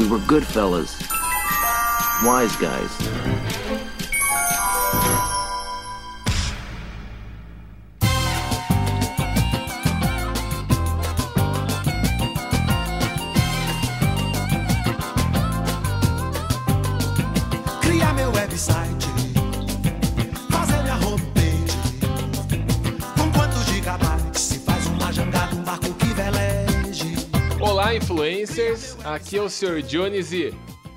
We were good fellas. Wise guys. Influencers. Aqui é o Sr. Jones e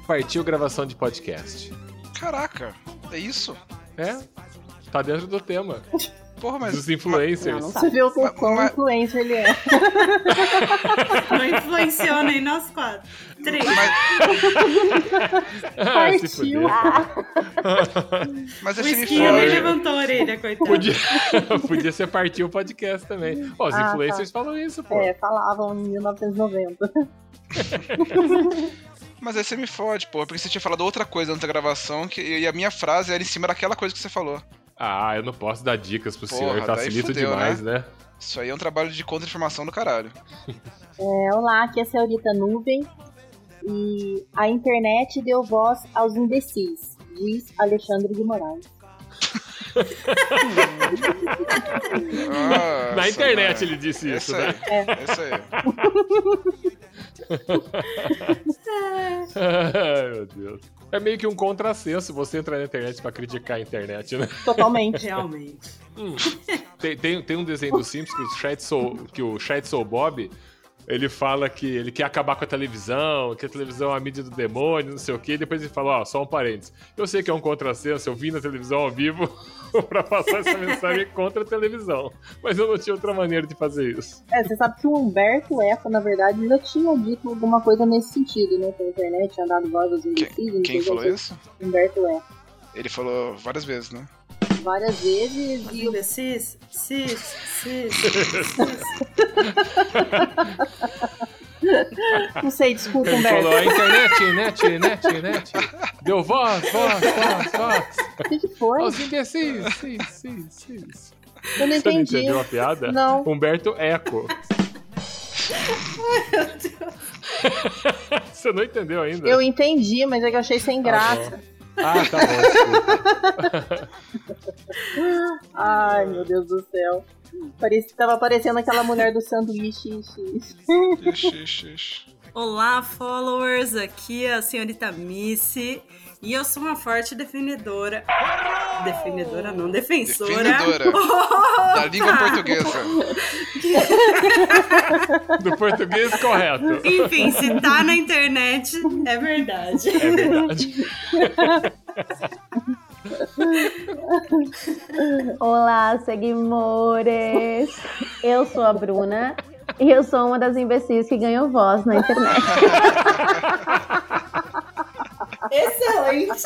partiu gravação de podcast. Caraca, é isso? É? Tá dentro do tema. Porra, mas. Dos influencers. Não, não Você viu o Mas- quão mas- influente ele é. Não influenciou nem nós quatro. Três. Se Partiu. Mas O esquinho nem levantou a orelha, coitado. Podia, podia ser partir o podcast também. Ó, os Ah, influencers falam isso, pô. É, falavam em 1990. Mas aí você me fode, pô. Porque você tinha falado outra coisa antes da gravação que, e a minha frase era em cima daquela coisa que você falou. Ah, eu não posso dar dicas pro Porra, senhor. Facilita fudeu, demais, né? Isso aí é um trabalho de contra-informação do caralho. É, olá, aqui é a senhorita Nuvem. E a internet deu voz aos imbecis, diz Alexandre de Moraes. Nossa, Na internet mano. ele disse isso, Isso aí. né? Isso aí. Ai, meu Deus. É meio que um contrassenso você entrar na internet pra criticar a internet, né? Totalmente. Realmente. Tem, tem, tem um desenho do Simpsons que o Chat Soul, que o Chat Soul Bob ele fala que ele quer acabar com a televisão, que a televisão é a mídia do demônio, não sei o quê. E depois ele fala, ó, só um parênteses. Eu sei que é um contrassenso, eu vim na televisão ao vivo pra passar essa mensagem contra a televisão. Mas eu não tinha outra maneira de fazer isso. É, você sabe que o Humberto Eco, na verdade, já tinha dito alguma coisa nesse sentido, né? Que a internet tinha dado voz aos imbecis. Quem sei falou isso? Humberto Eco. Ele falou várias vezes, né? Várias vezes. Os E o imbecis, cis, cis, cis. Não sei, desculpa, Ele Humberto. falou, a internet, net, net, net. Deu voz, voz, voz, voz. O que, que foi? Aos imbecis, sim, sim, sim. Eu não Você não entendi. entendeu a piada? Não. Humberto Eco. Você não entendeu ainda? Eu entendi, mas é que eu achei sem graça. Ah, tá bom. Ai, meu Deus do céu. Parecia, tava parecendo aquela mulher do sanduíche. Ixi, ixi, ixi. Olá, followers. Aqui é a senhorita Missy. E eu sou uma forte defendedora. Defendedora não, defensora. Defendedora. Oh, Da língua portuguesa. Do português correto. Enfim, se tá na internet, é verdade. É verdade. Olá, seguimores! Eu sou a Bruna e eu sou uma das imbecis que ganhou voz na internet. Excelente.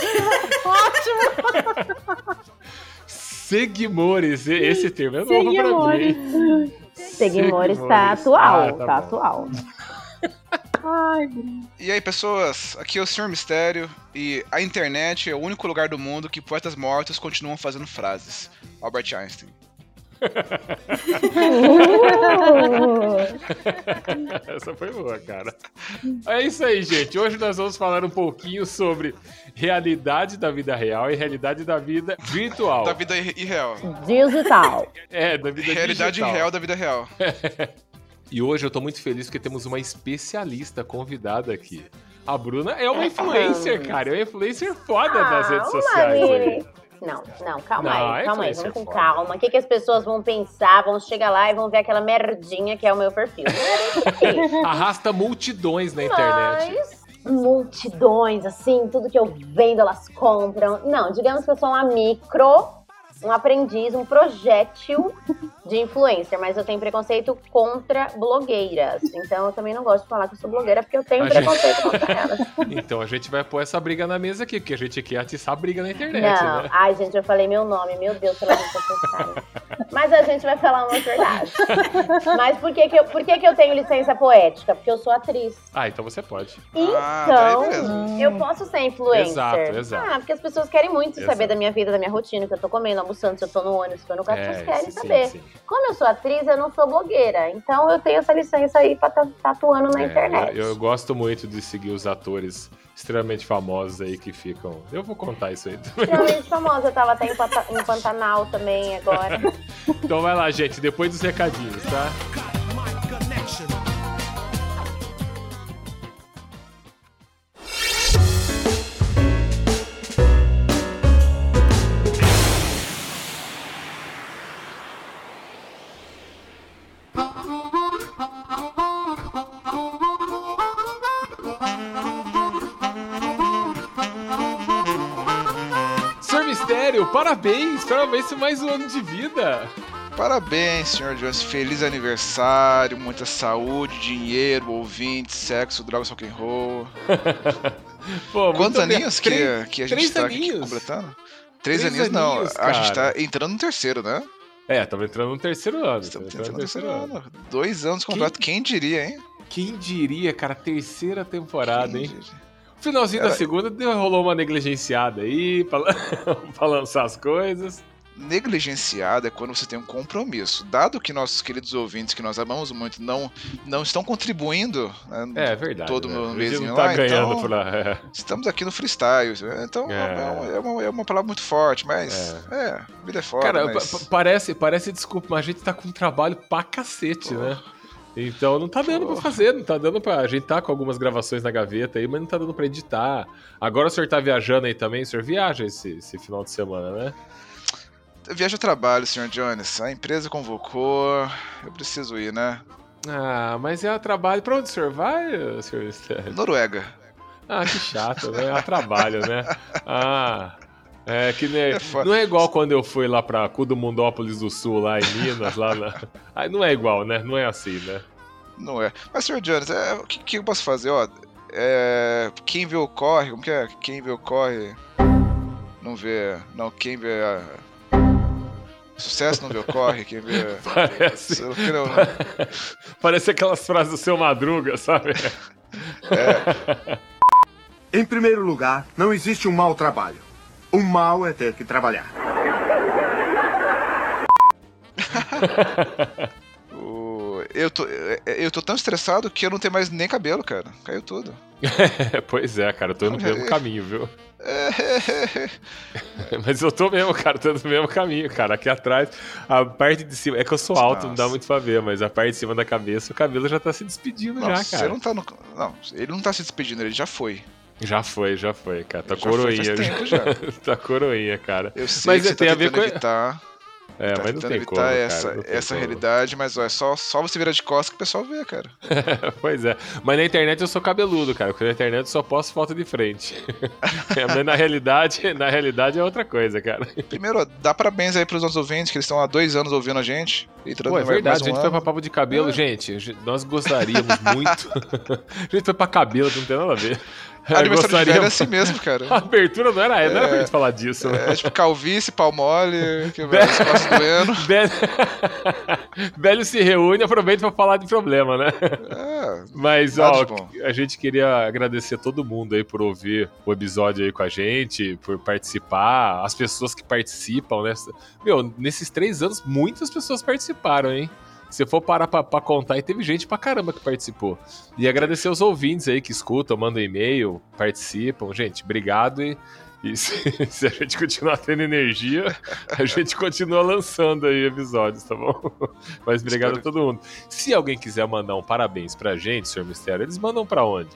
Seguimores, e- esse termo é novo pra mim. Seguimores tá atual, Ah, tá, bom. atual. Ai, Bruno. E aí, pessoas, aqui é o Senhor Mistério e a internet é o único lugar do mundo que poetas mortos continuam fazendo frases. Albert Einstein. Essa foi boa, cara. É isso aí, gente. Hoje nós vamos falar um pouquinho sobre realidade da vida real e realidade da vida virtual. Da vida ir- irreal. Digital. É, da vida Realidade digital. real da vida real. E hoje eu tô muito feliz porque temos uma especialista convidada aqui. A Bruna é uma influencer, cara. É uma influencer foda nas redes Calma, sociais. aí. Não, não, calma Não, aí, é calma aí, vamos com foda. calma. O que, que as pessoas vão pensar? Vão chegar lá e vão ver aquela merdinha que é o meu perfil. Arrasta multidões na internet. Mas multidões, assim, tudo que eu vendo elas compram. Não, digamos que eu sou uma micro, um aprendiz, um projétil de influencer, mas eu tenho preconceito contra blogueiras. Então eu também não gosto de falar que eu sou blogueira porque eu tenho A gente- preconceito contra elas. Então a gente vai pôr essa briga na mesa aqui, porque a gente quer atiçar a briga na internet, Não, né? ai gente, eu falei meu nome, meu Deus, pela gente acessar. Mas a gente vai falar uma verdade. Mas por que que eu, por que que eu tenho licença poética? Porque eu sou atriz. Ah, então você pode. Ah, Então, beleza. eu posso ser influencer. Exato, exato. Ah, porque as pessoas querem muito Exato. saber da minha vida, da minha rotina, o que eu tô comendo, almoçando, se eu tô no ônibus, se eu tô no carro, as É, pessoas querem sim, saber. sim. Como eu sou atriz, eu não sou blogueira. Então eu tenho essa licença aí pra estar atuando na É, internet. Eu, eu gosto muito de seguir os atores extremamente famosos aí que ficam. Eu vou contar isso aí também. Extremamente famosa, eu tava até em, em Pantanal também agora. Então vai lá, gente, depois dos recadinhos, tá? Mistério, parabéns! Parabéns por mais um ano de vida! Parabéns, senhor Jones. Feliz aniversário, muita saúde, dinheiro, ouvintes, sexo, drogas, rock and roll. Pô, Quantos aninhos que, que a gente tá aqui aninhos. completando? Três, Três aninhos, não. aninhos, a gente cara. tá entrando no terceiro, né? É, estamos entrando no terceiro ano. Estamos entrando no no terceiro ano. Dois anos completo. Quem diria, hein? Quem diria, cara, terceira temporada, Quem hein? diria? Finalzinho da segunda rolou uma negligenciada aí pra, pra lançar as coisas. Negligenciado é quando você tem um compromisso. Dado que nossos queridos ouvintes, que nós amamos muito, não, não estão contribuindo né, É verdade. todo né? mêsinho não tá lá, ganhando então- por lá. É. Estamos aqui no freestyle. Então É. é, uma, é uma- é uma palavra muito forte, mas é, vida é foda. Cara, mas... pa- pa- parece, parece desculpa, mas a gente tá com trabalho pra cacete, né? Então não tá dando pra Porra. fazer, não tá dando pra. A gente tá com algumas gravações na gaveta aí, mas não tá dando pra editar. Agora o senhor tá viajando aí também, o senhor viaja esse, esse final de semana, né? Viaja a trabalho, Sr. Jones. A empresa convocou. Eu preciso ir, né? Ah, mas é a trabalho. Pra onde o senhor vai, senhor? Noruega. Ah, que chato, né? É a trabalho, né? Ah. É que nem, É não é igual quando eu fui lá pra Cudumundópolis do Sul, lá em Minas, lá na. Aí não é igual, né? Não é assim, né? Não é. Mas, Sr. Jones, é, o que, que eu posso fazer? Ó, é, quem vê o corre, como que é? Quem vê o corre. Não vê. Não, quem vê. a- Sucesso não vê o corre, quem vê. Parece, Eu não- não- parece aquelas frases do seu Madruga, sabe? Em primeiro lugar, não existe um mau trabalho. O mal é ter que trabalhar. eu, tô, eu tô tão estressado que eu não tenho mais nem cabelo, cara. Caiu tudo. pois é, cara, eu tô indo no mesmo caminho, viu? Mas eu tô mesmo, cara, tô indo no mesmo caminho, cara. Aqui atrás, a parte de cima. É que eu sou alto, não dá Nossa. muito pra ver, mas a parte de cima da cabeça, o cabelo já tá se despedindo Não, já, você cara. não tá no. Não, ele não tá se despedindo, ele já foi. Já foi, já foi, cara. Tá Já foi coroinha. tempo já. tá coroinha, cara. Eu sei Mas que você tem tá a ver com- evitar, É, tá mas não tem evitar como, cara, essa, tem essa como. realidade, mas ó, é só, só você virar de costas que o pessoal vê, cara. pois é. Mas na internet eu sou cabeludo, cara. Porque na internet eu só posto foto de frente. É, mas na realidade, na realidade é outra coisa, cara. Primeiro, ó, dá parabéns aí pros nossos ouvintes, que eles estão há dois anos ouvindo a gente. Entrando Pô, é verdade, um a gente foi ano. pra papo de cabelo. É. Gente- nós gostaríamos muito. a gente foi pra cabelo, não tem nada a ver. Aniversário de velho é assim mesmo, cara. A abertura não era, não era pra É. gente falar disso, né? É tipo calvície, pau mole, que vai as costas doendo. Velho... Velho se reúne e aproveita pra falar de problema, né? É, Mas, ó, de a gente queria agradecer todo mundo aí por ouvir o episódio aí com a gente, por participar, as pessoas que participam, né? Meu, nesses três anos, muitas pessoas participaram, hein? Se for parar pra, pra contar, e teve gente pra caramba que participou. E agradecer os ouvintes aí que escutam, mandam e-mail, participam. Gente, obrigado e. E se, se a gente continuar tendo energia, a gente continua lançando aí episódios, tá bom? Mas obrigado a Espero- todo mundo. Se alguém quiser mandar um parabéns pra gente, senhor Mistério, eles mandam pra onde?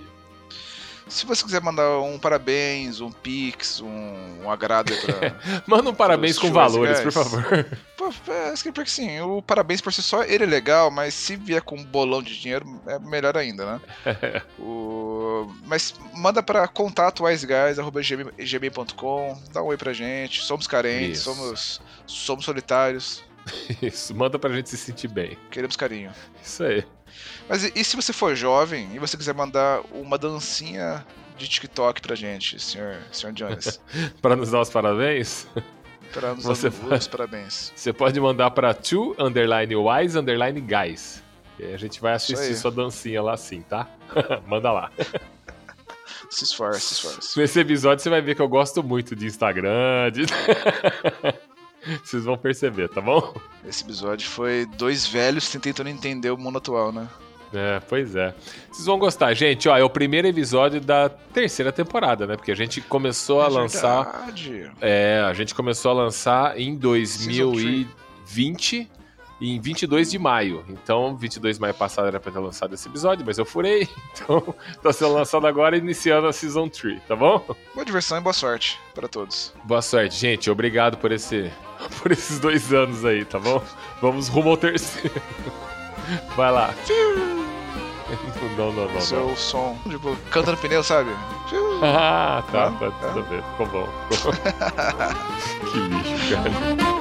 Se você quiser mandar um parabéns, um pix, um, um agrado pra. Manda um parabéns com valores, por legais. favor. Pô, é, que porque sim, o parabéns por si só, ele é legal, mas se vier com um bolão de dinheiro, é melhor ainda, né? o... Mas manda pra contato wiseguys.gmail.com, dá um oi pra gente, somos carentes, Isso. somos, somos solitários, Isso, manda pra gente se sentir bem. queremos carinho. Isso aí. Mas e, e se você for jovem e você quiser mandar uma dancinha de TikTok pra gente, senhor, senhor Jones? Pra nos dar os parabéns? Pra nos Você Você os parabéns. Você pode mandar pra two underline wise underline guys. E a gente vai assistir sua dancinha lá assim, tá? Manda lá. Se esforce, se esforce. Nesse episódio você vai ver que eu gosto muito de Instagram. de- Vocês vão perceber, tá bom? Esse episódio foi dois velhos tentando entender o mundo atual, né? É, pois é. Vocês vão gostar. Gente, ó, é o primeiro episódio da terceira temporada, né? Porque a gente começou a É lançar. verdade. É, a gente começou a lançar em 2020 em 22 de maio. Então, 22 de maio passado era pra ter lançado esse episódio, mas eu furei. Então, tá sendo lançado agora, iniciando a Season 3, tá bom? Boa diversão e boa sorte para todos. Boa sorte, gente. Obrigado por esse por esses dois anos aí, tá bom? Vamos rumo ao terceiro. Vai lá. Não, não, não, não. Seu som, tipo, canta no pneu, sabe? Ah, tá, Ah, tá, tudo bem. Ficou bom. que lixo, cara.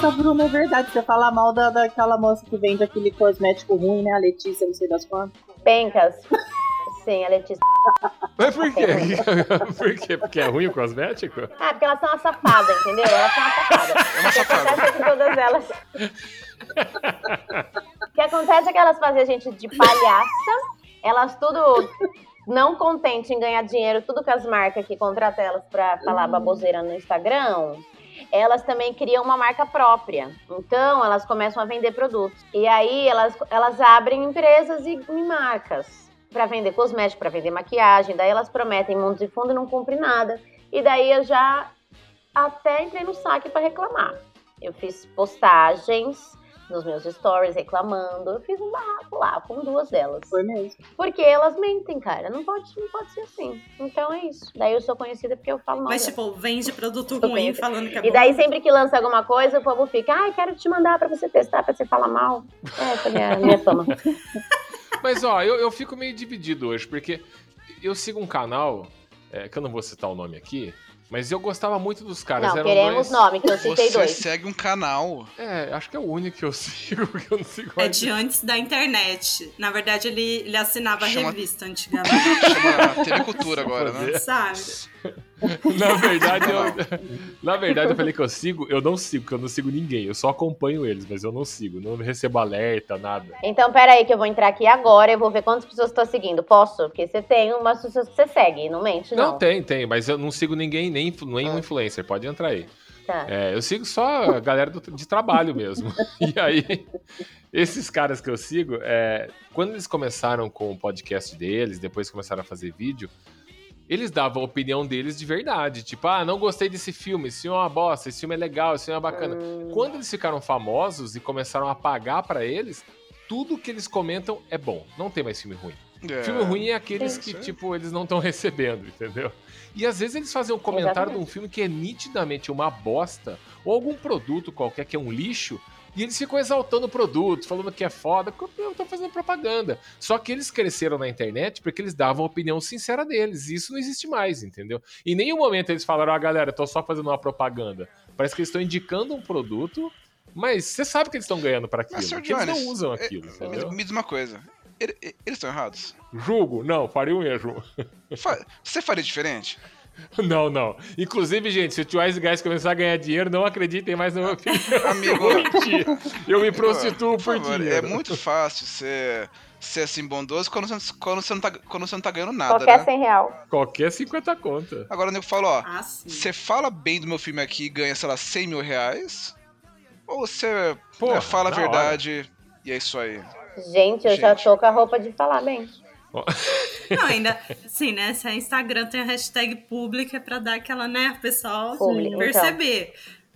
Poxa, Bruno, é verdade. Você fala mal da, daquela moça que vende aquele cosmético ruim, né? A Letícia, não sei das quantas. Pencas. Sim, a Letícia. Mas por quê? por quê? Porque é ruim o cosmético? Ah, porque elas são uma safada, entendeu? Elas são uma safada. É uma O que safada. acontece é que todas elas. o que acontece é que elas fazem a gente de palhaça, elas tudo não contente em ganhar dinheiro, tudo com as marcas que contratam elas pra falar baboseira no Instagram, elas também criam uma marca própria. Então, elas começam a vender produtos. E aí, elas, elas abrem empresas e, e marcas para vender cosmético, para vender maquiagem. Daí, elas prometem mundos e fundo e não cumprem nada. E daí, eu já até entrei no saque para reclamar. Eu fiz postagens nos meus stories reclamando. Eu fiz um barraco lá com duas delas. Foi mesmo. Porque elas mentem, cara. Não pode, não pode ser assim. Então é isso. Daí eu sou conhecida porque eu falo mal. Mas, tipo, vende produto ruim falando que é E bom. daí, sempre que lança alguma coisa, o povo fica, ai, quero te mandar pra você testar, pra você falar mal. É, essa é a minha, minha fama. Mas ó, eu, eu fico meio dividido hoje, porque eu sigo um canal, é, que eu não vou citar o nome aqui, mas eu gostava muito dos caras. Não, eram queremos dois... nome, que eu citei Você dois. segue um canal. É, acho que é o único que eu sigo, porque eu não sigo É de antes da internet. Na verdade, ele, ele assinava Chama- revista antigamente, Chama TV Cultura agora, né? sabe? Na verdade, eu, na verdade, eu falei que eu sigo, eu não sigo, porque eu não sigo ninguém. Eu só acompanho eles, mas eu não sigo. Não recebo alerta, nada. Então, pera aí que eu vou entrar aqui agora, eu vou ver quantas pessoas estão seguindo. Posso? Porque você tem umas pessoas que você segue, não mente, Não, não. tem, tem, mas eu não sigo ninguém, nem nenhum Ah. influencer. Pode entrar aí. Tá. É, eu sigo só a galera do- de trabalho mesmo. E aí, esses caras que eu sigo, é, quando eles começaram com o podcast deles, depois começaram a fazer vídeo, eles davam a opinião deles de verdade. Tipo, ah, não gostei desse filme, esse filme é uma bosta, esse filme é legal, esse filme é bacana. Hum, Quando eles ficaram famosos e começaram a pagar pra eles, tudo que eles comentam é bom. Não tem mais filme ruim. É. Filme ruim é aqueles que, tipo, eles não estão recebendo, entendeu? E às vezes eles fazem um comentário de um filme que é nitidamente uma bosta, ou algum produto qualquer que é um lixo, e eles ficam exaltando o produto, falando que é foda, porque eu tô fazendo propaganda. Só que eles cresceram na internet porque eles davam a opinião sincera deles, e isso não existe mais, entendeu? Em nenhum momento eles falaram, ah, galera, tô só fazendo uma propaganda. Parece que eles estão indicando um produto, mas você sabe que eles estão ganhando para aquilo, Mas, Sr. que eles não usam é- aquilo, Me, entendeu? me diz uma coisa. Ele- Eles estão errados? Julgo? Não, faria um erro. Fa- Você faria diferente? Não, não. Inclusive, gente, se o Two Wise Guys começar a ganhar dinheiro, não acreditem mais na minha opinião. Amigo. Eu me prostituo por por, favor, dinheiro. é muito fácil ser, ser assim bondoso quando você, quando, você não tá, quando você não tá ganhando nada, Qualquer né? 100 real. Qualquer 50 conta. Agora o nego fala, ó, Ah, você fala bem do meu filme aqui e ganha, sei lá, 100 mil reais? Ou você Porra, né, fala a da verdade e é isso aí? Gente, eu já Gente. tô com a roupa de falar bem. Não, ainda, sim, né? Se a Instagram tem a hashtag pública, é pra dar aquela, né, o pessoal então. perceber.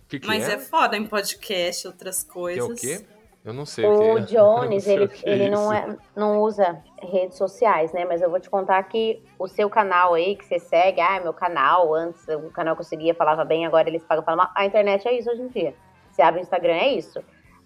Que que Mas é? é foda em podcast, outras Que é coisas. o quê? Eu não sei o que O é. Jones, ele, é ele não, é, não usa redes sociais, né? Mas eu vou te contar que o seu canal aí, que você segue, ah, meu canal, antes o canal que eu seguia falava bem, agora eles pagam para mal. A internet é isso hoje em dia. Você abre o Instagram, é isso.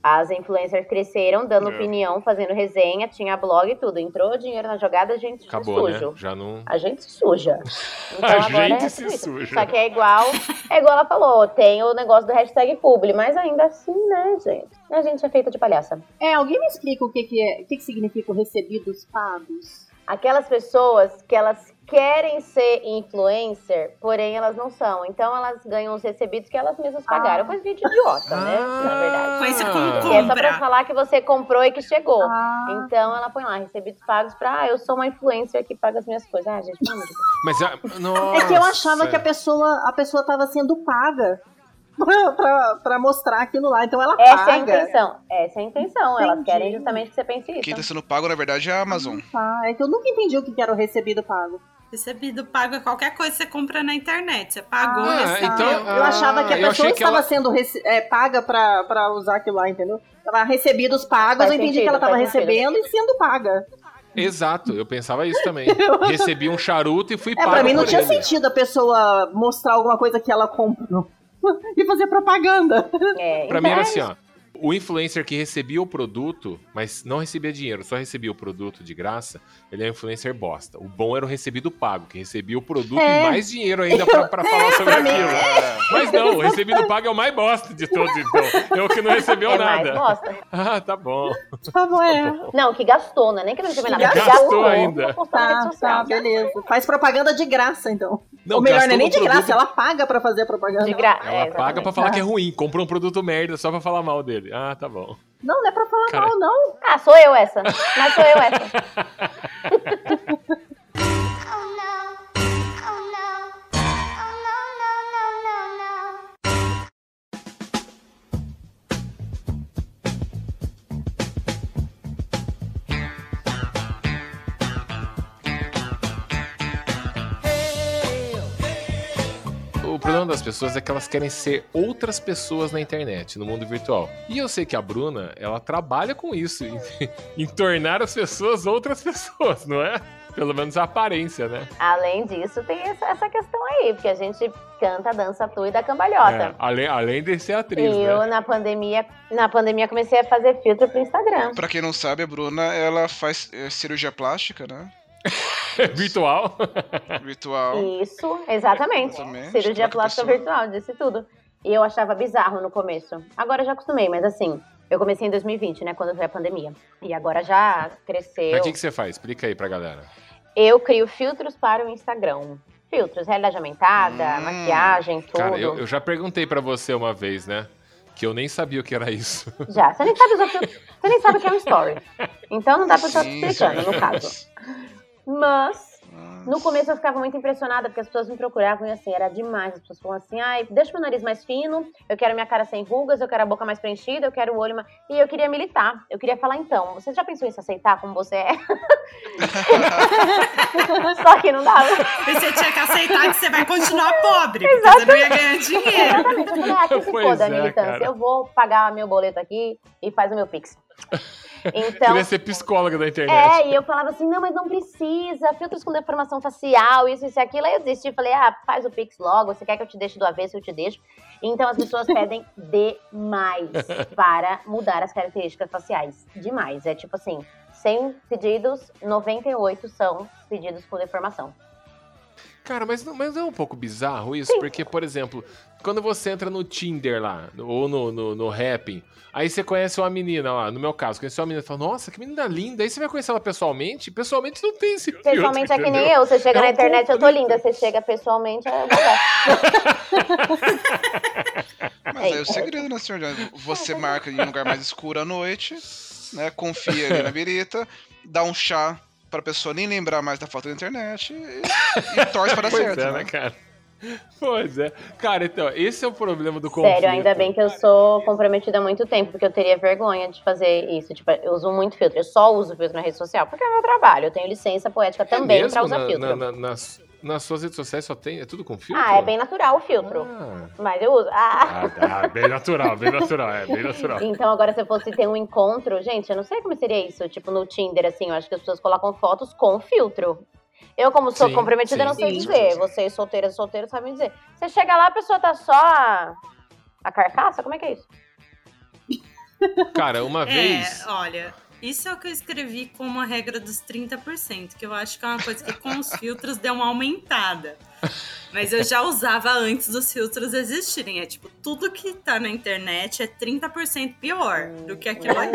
As influencers cresceram, dando É. opinião, fazendo resenha, tinha blog e tudo. Entrou dinheiro na jogada, a gente se Acabou, suja. né? Já não. A gente se suja. Então A agora gente é se isso. suja. Só que é igual, é igual ela falou, tem o negócio do hashtag publi, mas ainda assim, né, gente? A gente é feita de palhaça. É, alguém me explica o que, que é, o que, que significa o recebidos pagos? Aquelas pessoas que elas querem ser influencer, porém elas não são. Então elas ganham os recebidos que elas mesmas pagaram. Ah. Coisa de idiota, né? Na verdade. Coisa com Ah. Que é só pra falar que você comprou e que chegou. Ah, Então ela põe lá, recebidos pagos pra, ah, eu sou uma influencer que paga as minhas coisas. Ah, gente, pelo amor de Deus. Mas a... Nossa. é que eu achava que a pessoa a pessoa estava sendo paga pra, pra, pra mostrar aquilo lá. Então ela Essa é a paga. intenção. Essa é a intenção. Elas Entendi. querem justamente que você pense isso. Quem tá sendo pago, na verdade, é a Amazon. Tá, é que eu nunca entendi o que que era o recebido pago. Recebido pago é qualquer coisa que você compra na internet. Você pagou, Ah, recebeu. então- eu achava que a Ah, pessoa que estava ela- sendo rece- é, paga pra, pra usar aquilo lá, entendeu? Tava recebidos pagos, Faz eu entendi sentido, que ela estava faz sentido. recebendo e sendo paga. Exato, eu pensava isso também. Recebi um charuto e fui É, pago pra mim não tinha ele. sentido a pessoa mostrar alguma coisa que ela comprou e fazer propaganda. É, Pra então mim era é assim, ó. O influencer que recebia o produto, mas não recebia dinheiro, só recebia o produto de graça, ele é um influencer bosta. O bom era o recebido pago, que recebia o produto É. e mais dinheiro ainda pra, pra falar sobre mim- aquilo. Mas não, o recebido pago é o mais bosta de todos, então. É o que não recebeu É mais nada. bosta. Ah, tá bom. Tá bom, é. Não, que gastou, né? Nem que não recebeu nada. Gastou gastou ainda. Tá, tá, beleza. Faz propaganda de graça, então. Não, Ou melhor, não é nem de graça, ela paga pra fazer a propaganda. De graça. Ela paga pra falar que é ruim, comprou um produto merda só pra falar mal dele. Ah, tá bom. Não, não é pra falar Cara. mal, não. Ah, sou eu essa. Mas sou eu essa. problema das pessoas é que elas querem ser outras pessoas na internet, no mundo virtual. E eu sei que a Bruna, ela trabalha com isso, em, em tornar as pessoas outras pessoas, não é? Pelo menos a aparência, né? Além disso, tem essa, questão aí, porque a gente canta, dança, atua e dá cambalhota. É, além, além de ser atriz, eu, né? na pandemia, na pandemia, comecei a fazer filtro pro Instagram. Pra quem não sabe, a Bruna, ela faz é, cirurgia plástica, né? Virtual. Virtual. Isso, exatamente. Exatamente, Cirurgia plástica virtual, disse tudo. E eu achava bizarro no começo. Agora eu já acostumei, mas assim, eu comecei em 2020, né, quando veio a pandemia. E agora já cresceu. Mas o que, que você faz? Explica aí pra galera. Eu crio filtros para o Instagram. Filtros, realidade aumentada, Hum. maquiagem, tudo. Cara, eu, eu já perguntei pra você uma vez, né? Que eu nem sabia o que era isso. Já. Você nem sabe usar filtro. Você nem sabe o que é um story. Então não dá pra estar explicando, no caso. Mas, Ah, no começo eu ficava muito impressionada, porque as pessoas me procuravam e assim, era demais. As pessoas falavam assim, ai, deixa meu nariz mais fino, eu quero minha cara sem rugas, eu quero a boca mais preenchida, eu quero o olho mais... E eu queria militar. Eu queria falar, então, você já pensou em se aceitar como você é? Só que não dava. E você tinha que aceitar que você vai continuar pobre, porque você não ia ganhar dinheiro. Exatamente. Eu falei, ah, que se Pois foda a é, militância. cara. Eu vou pagar meu boleto aqui e faz o meu pix. Então, Queria ser psicóloga da internet. É, e eu falava assim, não, mas não precisa, filtros com deformação facial, isso, isso e aquilo. Aí eu desisti, falei, ah, faz o Pix logo, você quer que eu te deixe do avesso, eu te deixo. Então as pessoas pedem demais para mudar as características faciais. Demais. É tipo assim, 100 pedidos, 98 são pedidos com deformação. Cara, mas não, mas não é um pouco bizarro isso? Porque, por exemplo, quando você entra no Tinder lá, ou no, no, no Happn, aí você conhece uma menina lá, no meu caso, conheceu uma menina e fala, nossa, que menina linda, aí você vai conhecer ela pessoalmente, pessoalmente não tem esse filtro, Pessoalmente é que nem eu, você chega É na um internet, eu tô linda, você chega pessoalmente, é. Mas aí é o segredo, né, senhor Jones? Você marca em um lugar mais escuro à noite, né? Confia ali na birita, dá um chá pra pessoa nem lembrar mais da foto da internet e, e torce para dar Pois certo, é, né? né, cara? Pois é. Cara, então, esse é o problema do conflito. Sério, ainda bem que eu sou comprometida há muito tempo, porque eu teria vergonha de fazer isso. Tipo, eu uso muito filtro. Eu só uso filtro na rede social, porque é meu trabalho. Eu tenho licença poética É também mesmo? pra usar Na- filtro. na- na- nas, nas suas redes sociais só tem, é tudo com filtro? Ah, é bem natural o filtro. Ah, Mas eu uso. Ah. ah, tá, bem natural, bem natural, é bem natural. Então, agora, se eu fosse ter um encontro, gente, eu não sei como seria isso. Tipo, no Tinder, assim, eu acho que as pessoas colocam fotos com filtro. Eu, como sou Sim, comprometida, sim, não sei sim. dizer. Vocês solteiras e solteiros sabem dizer. Você chega lá, a pessoa tá só a, a carcaça? Como é que é isso? Cara, uma É, vez. olha, isso é o que eu escrevi como a regra dos 30%, que eu acho que é uma coisa que com os filtros deu uma aumentada. Mas eu já usava antes dos filtros existirem. É tipo, tudo que tá na internet é 30% pior do que aquilo ali.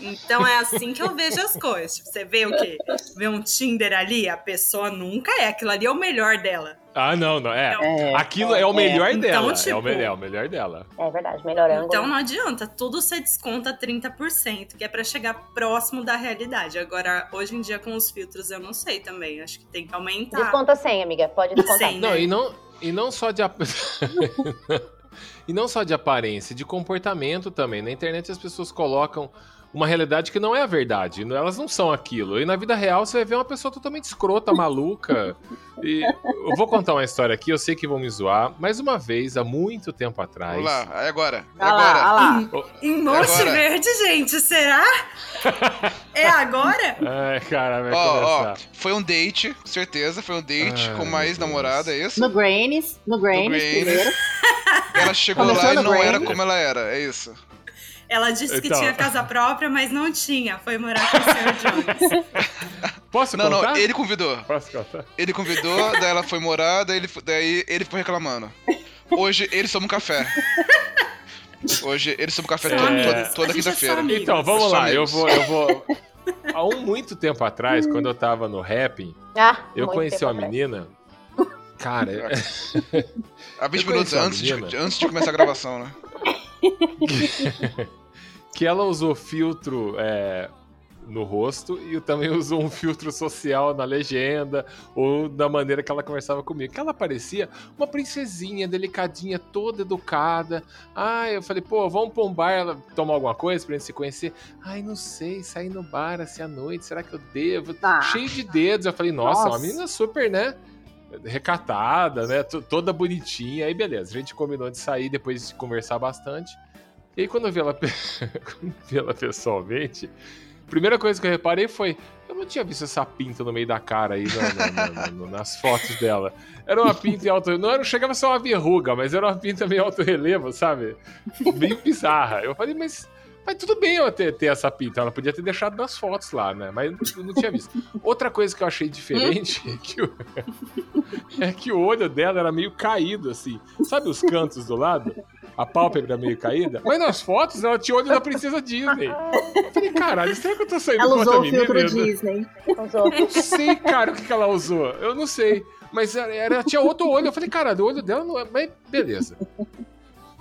Então é assim que eu vejo as coisas. Tipo, você vê o quê? Vê um Tinder ali, a pessoa nunca é. Aquilo ali é o melhor dela. Ah, não, não. É. É, Aquilo é, o melhor Então, dela. é, o tipo- me- é o melhor dela. É verdade, melhor ângulo. Então não adianta, tudo você desconta 30%, que é pra chegar próximo da realidade. Agora, hoje em dia com os filtros eu não sei também, acho que tem que aumentar. Desconta 100, amiga. Pode descontar. 100. Não, né? e não, e não só de. ap- e não só de aparência, de comportamento também. Na internet as pessoas colocam uma realidade que não é a verdade. Elas não são aquilo. E na vida real você vai ver uma pessoa totalmente escrota, maluca. E eu vou contar uma história aqui, eu sei que vão me zoar. Mais uma vez, há muito tempo atrás. Vamos lá, aí agora. Lá, agora? Em Monte Agora. Verde, gente, será? É agora? Ai, cara, vai ó, começar. foi um date, com certeza, foi um date Ai, com uma ex-namorada, é isso? No Graines, no primeiro. Ela chegou Começou lá e não era como ela era, é isso. Ela disse que Então. tinha casa própria, mas não tinha. Foi morar com o Sr. Jones. Posso Não, contar? não, ele convidou. Posso contar? Ele convidou, daí ela foi morar, daí ele, daí ele ficou reclamando. Hoje eles tomam café. Hoje eles tomam café São to- amigos. toda, toda é quinta-feira. amigo. Então, vamos lá, eu vou, eu vou. Há um muito tempo atrás, quando eu tava no rapping, Ah, eu conheci uma atrás. menina. Cara, Há 20 Eu minutos antes de, antes de começar a gravação, né? que ela usou filtro é, no rosto e também usou um filtro social na legenda ou da maneira que ela conversava comigo. Que ela parecia uma princesinha, delicadinha, toda educada. Ai, eu falei, pô, vamos pra um bar ela tomar alguma coisa pra gente se conhecer. Ai, não sei, sair no bar assim à noite, será que eu devo? Ah. Cheio de dedos. Eu falei, nossa, uma Nossa. menina super, né? Recatada, né? t- Toda bonitinha. Aí beleza, a gente combinou de sair depois de conversar bastante. E aí, quando eu vi ela, vi ela pessoalmente, a primeira coisa que eu reparei foi: eu não tinha visto essa pinta no meio da cara aí na- na- na- na- nas fotos dela. Era uma pinta em alto. Não era, chegava ser uma verruga, mas era uma pinta meio alto relevo, sabe? Meio bizarra. Eu falei, mas. Mas tudo bem eu ter, ter essa pinta. Ela podia ter deixado nas fotos lá, né? Mas eu não tinha visto. Outra coisa que eu achei diferente é que o, é que o olho dela era meio caído, assim. Sabe os cantos do lado? A pálpebra meio caída. Mas nas fotos ela tinha o olho da princesa Disney. Eu falei, caralho, será que eu tô saindo Ela com outra usou o filtro Eu não- Disney. Não sei, cara, o que, que ela usou. Eu não sei. Mas era, era- tinha outro olho. Eu falei, cara, o olho dela não é. Mas beleza.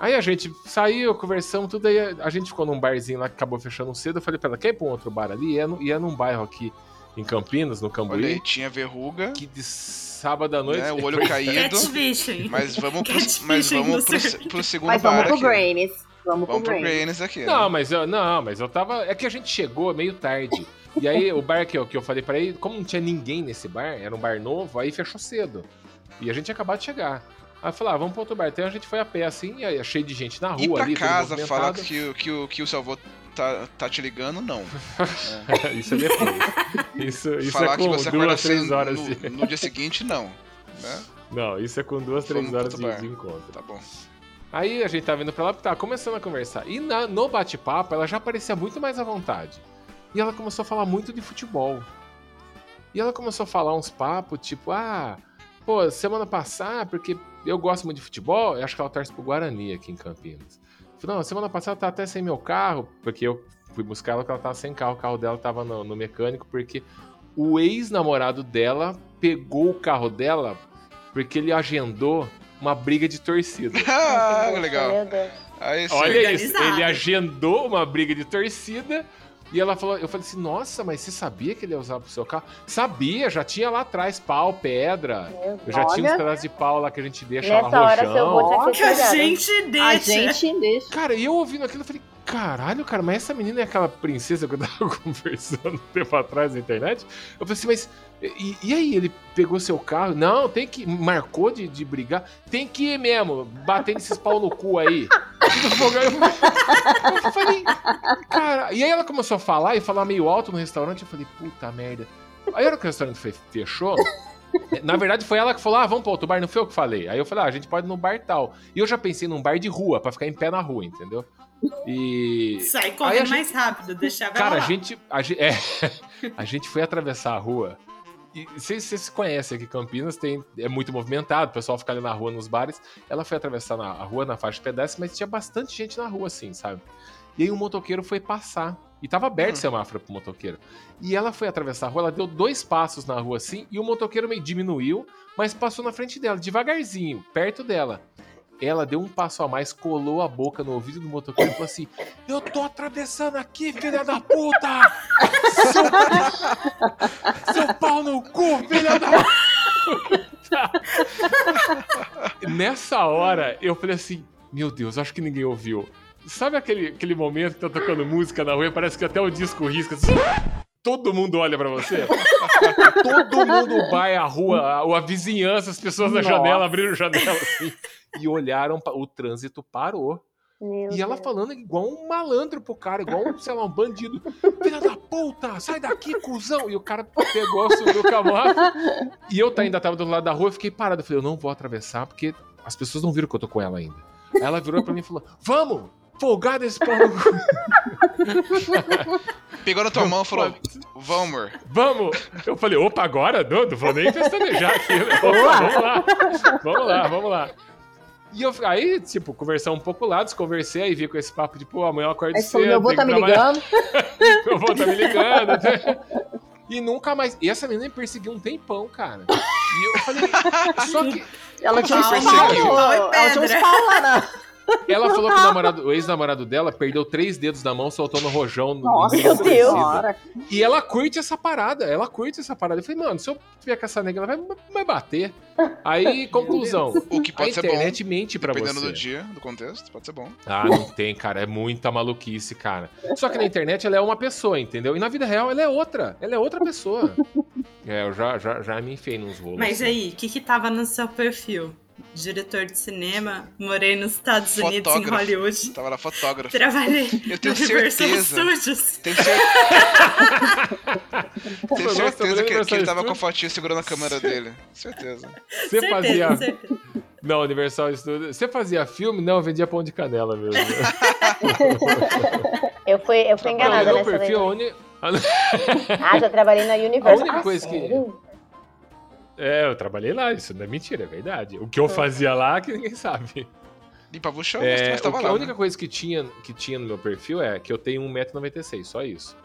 Aí a gente saiu, conversamos, tudo aí. A gente ficou num barzinho lá que acabou fechando cedo. Eu falei pra ela, quer ir pra um outro bar ali? E é, no- e é num bairro aqui em Campinas, no Olha Cambuí. aí, tinha verruga, Que de sábado à noite. né? O olho caído. Catfishing. Mas vamos pro, mas vamos pro, pro segundo Mas vamos bar pro aqui. Graines. Vamos, Vamos pro aqui. Não, né? mas eu, não, mas eu tava. É que a gente chegou meio tarde. E aí o bar que eu, que eu falei pra ele, como não tinha ninguém nesse bar, era um bar novo, aí fechou cedo. E a gente acabado de chegar. Aí eu falei, ah, vamos pro outro bar. Então a gente foi a pé assim, e aí cheio de gente na rua Ir pra ali, casa falar que, o- que, o, que o seu avô tá, tá te ligando, não. isso é depois. Isso, isso falar é que com você acorda duas, três horas no, de. no dia seguinte, não. Né? Não, isso é com duas, três Vamos horas de, de encontro. Tá bom. Aí a gente tava indo pra lá, tá começando a conversar. E na- no bate-papo, ela já parecia muito mais à vontade. E ela começou a falar muito de futebol. E ela começou a falar uns papos, tipo, ah, pô, semana passada, porque eu gosto muito de futebol, eu acho que ela torce pro Guarani aqui em Campinas. Falei, não, semana passada tava até sem meu carro, porque eu fui buscar ela, porque ela tava sem carro, o carro dela tava no, no mecânico, porque o ex-namorado dela pegou o carro dela porque ele agendou uma briga de torcida. Ah, legal. Olha isso, ele agendou uma briga de torcida e ela falou, eu falei assim, nossa, mas você sabia que ele ia usar pro seu carro? Sabia, já tinha lá atrás pau, pedra. Meu Eu já tinha uns Olha. pedaços de pau lá que a gente deixa Nessa lá hora, seu rojão. tinha que a gente deixa. A gente deixa. Cara, e eu ouvindo aquilo, eu falei, caralho, cara, mas essa menina é aquela princesa que eu tava conversando um tempo atrás na internet? Eu falei assim, mas e, e aí, ele pegou seu carro? Não, tem que. Marcou de, de brigar? Tem que ir mesmo, bater nesses pau no cu aí. Eu falei, cara. E aí ela começou a falar e falar meio alto no restaurante. Eu falei, puta merda. Aí a hora que o restaurante fe- fechou, Na verdade, foi ela que falou: ah, vamos pra outro bar, não foi eu que falei. Aí eu falei: ah, a gente pode ir num bar tal. E eu já pensei num bar de rua, pra ficar em pé na rua, entendeu? E. Sai correndo a gente- mais rápido, deixava Cara, ela a gente, a gente, é, a gente foi atravessar a rua. E vocês vocês conhecem aqui Campinas, tem, é muito movimentado, o pessoal fica ali na rua nos bares. Ela foi atravessar na, a rua na faixa de pedestre, mas tinha bastante gente na rua, assim, sabe? E aí o motoqueiro foi passar. E tava aberto o semáforo pro motoqueiro. E ela foi atravessar a rua, ela deu dois passos na rua assim, e o motoqueiro meio diminuiu, mas passou na frente dela, devagarzinho, perto dela. Ela deu um passo a mais, colou a boca no ouvido do motoqueiro e falou assim: Eu tô atravessando aqui, filha da puta! Seu, seu pau no cu, filha da puta! Nessa hora, eu falei assim: Meu Deus, acho que ninguém ouviu. Sabe aquele, aquele momento que tá tocando música na rua e parece que até o disco risca? assim, Todo mundo olha pra você? Todo mundo vai à rua, a, a vizinhança, as pessoas na Nossa. janela abriram janela assim e olharam, o trânsito parou. Meu E ela Deus. falando igual um malandro pro cara, igual um, sei lá, um bandido. Filha da puta, sai daqui, cuzão! E o cara pegou, subiu com a moto. E eu ainda tava do lado da rua, fiquei parado. Eu falei, eu não vou atravessar, porque as pessoas não viram que eu tô com ela ainda. Aí ela virou pra mim e falou, vamos! Folgado esse porra. no cu." Pegou na tua mão e falou: Vamos, amor. Vamos! Eu falei, opa, agora? Não, não vou nem pestanejar aqui. né? Vamos lá, vamos lá, vamos lá. E eu, aí, tipo, conversar um pouco lá, desconversei, aí vi com esse papo de, pô, amanhã eu acordo Aí cedo. falou, meu avô tá me trabalhar." ligando. Meu avô tá me ligando. né? E nunca mais. E essa menina me perseguiu um tempão, cara. E eu falei. Só que Ela tinha uns Pau, pau Ela tinha uns paus lá na... ela falou que o, namorado- o ex-namorado dela perdeu três dedos da mão soltando rojão no Nossa, no meu Deus. E ela curte essa parada, ela curte essa parada. Eu falei, mano, se eu tiver com essa nega, ela vai, vai bater. Aí, conclusão. O que A pode ser bom. internet mente pra Dependendo você. do dia, do contexto, pode ser bom. Ah, não tem, cara. É muita maluquice, cara. Só que na internet ela é uma pessoa, entendeu? E na vida real ela é outra. Ela é outra pessoa. É, eu já, já, já me enfiei nos rolos. Mas assim. aí, o que que tava no seu perfil? Diretor de cinema, morei nos Estados Unidos, em Fotógrafo. Hollywood. Tava lá fotógrafo. Trabalhei Eu tenho no Universal certeza. Studios. Tenho, cer- Tenho certeza que, que ele tava com a fotinha segurando a câmera dele. Certeza. Você certeza, fazia. certeza. Não, Universal Studios. Você fazia filme? Não, eu vendia pão de canela mesmo. Eu fui, eu fui enganada nessa perfil, a uni- Ah, já trabalhei na Universal. A única Ah, coisa que- sério? É, eu trabalhei lá, isso não é mentira, é verdade. O que eu fazia lá que ninguém sabe. Limpava o chão, É, mas tava o que- lá. a né? única coisa que tinha, que tinha no meu perfil é que eu tenho 1,96m, só isso.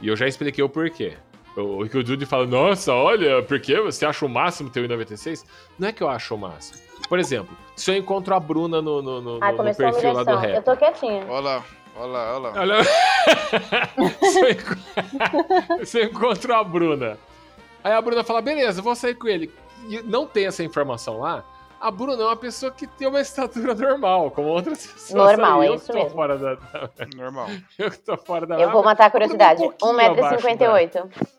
E eu já expliquei o porquê. O, o que o Dude fala, nossa, olha, por que você acha o máximo ter 1,96m? Não é que eu acho o máximo. Por exemplo, se eu encontro a Bruna no, no, no- Ah, no começou a perfil lá do rap. Eu tô quietinha. Olha lá, olha lá, olha lá. Olha. se, eu enco- se eu encontro a Bruna. Aí a Bruna fala, beleza, eu vou sair com ele. E não tem essa informação lá. A Bruna é uma pessoa que tem uma estatura normal, como outras pessoas. Normal, aí. é eu isso mesmo. Fora da, Normal. eu que tô fora da Eu vou matar a curiosidade. Um pouquinho abaixo 1,58m.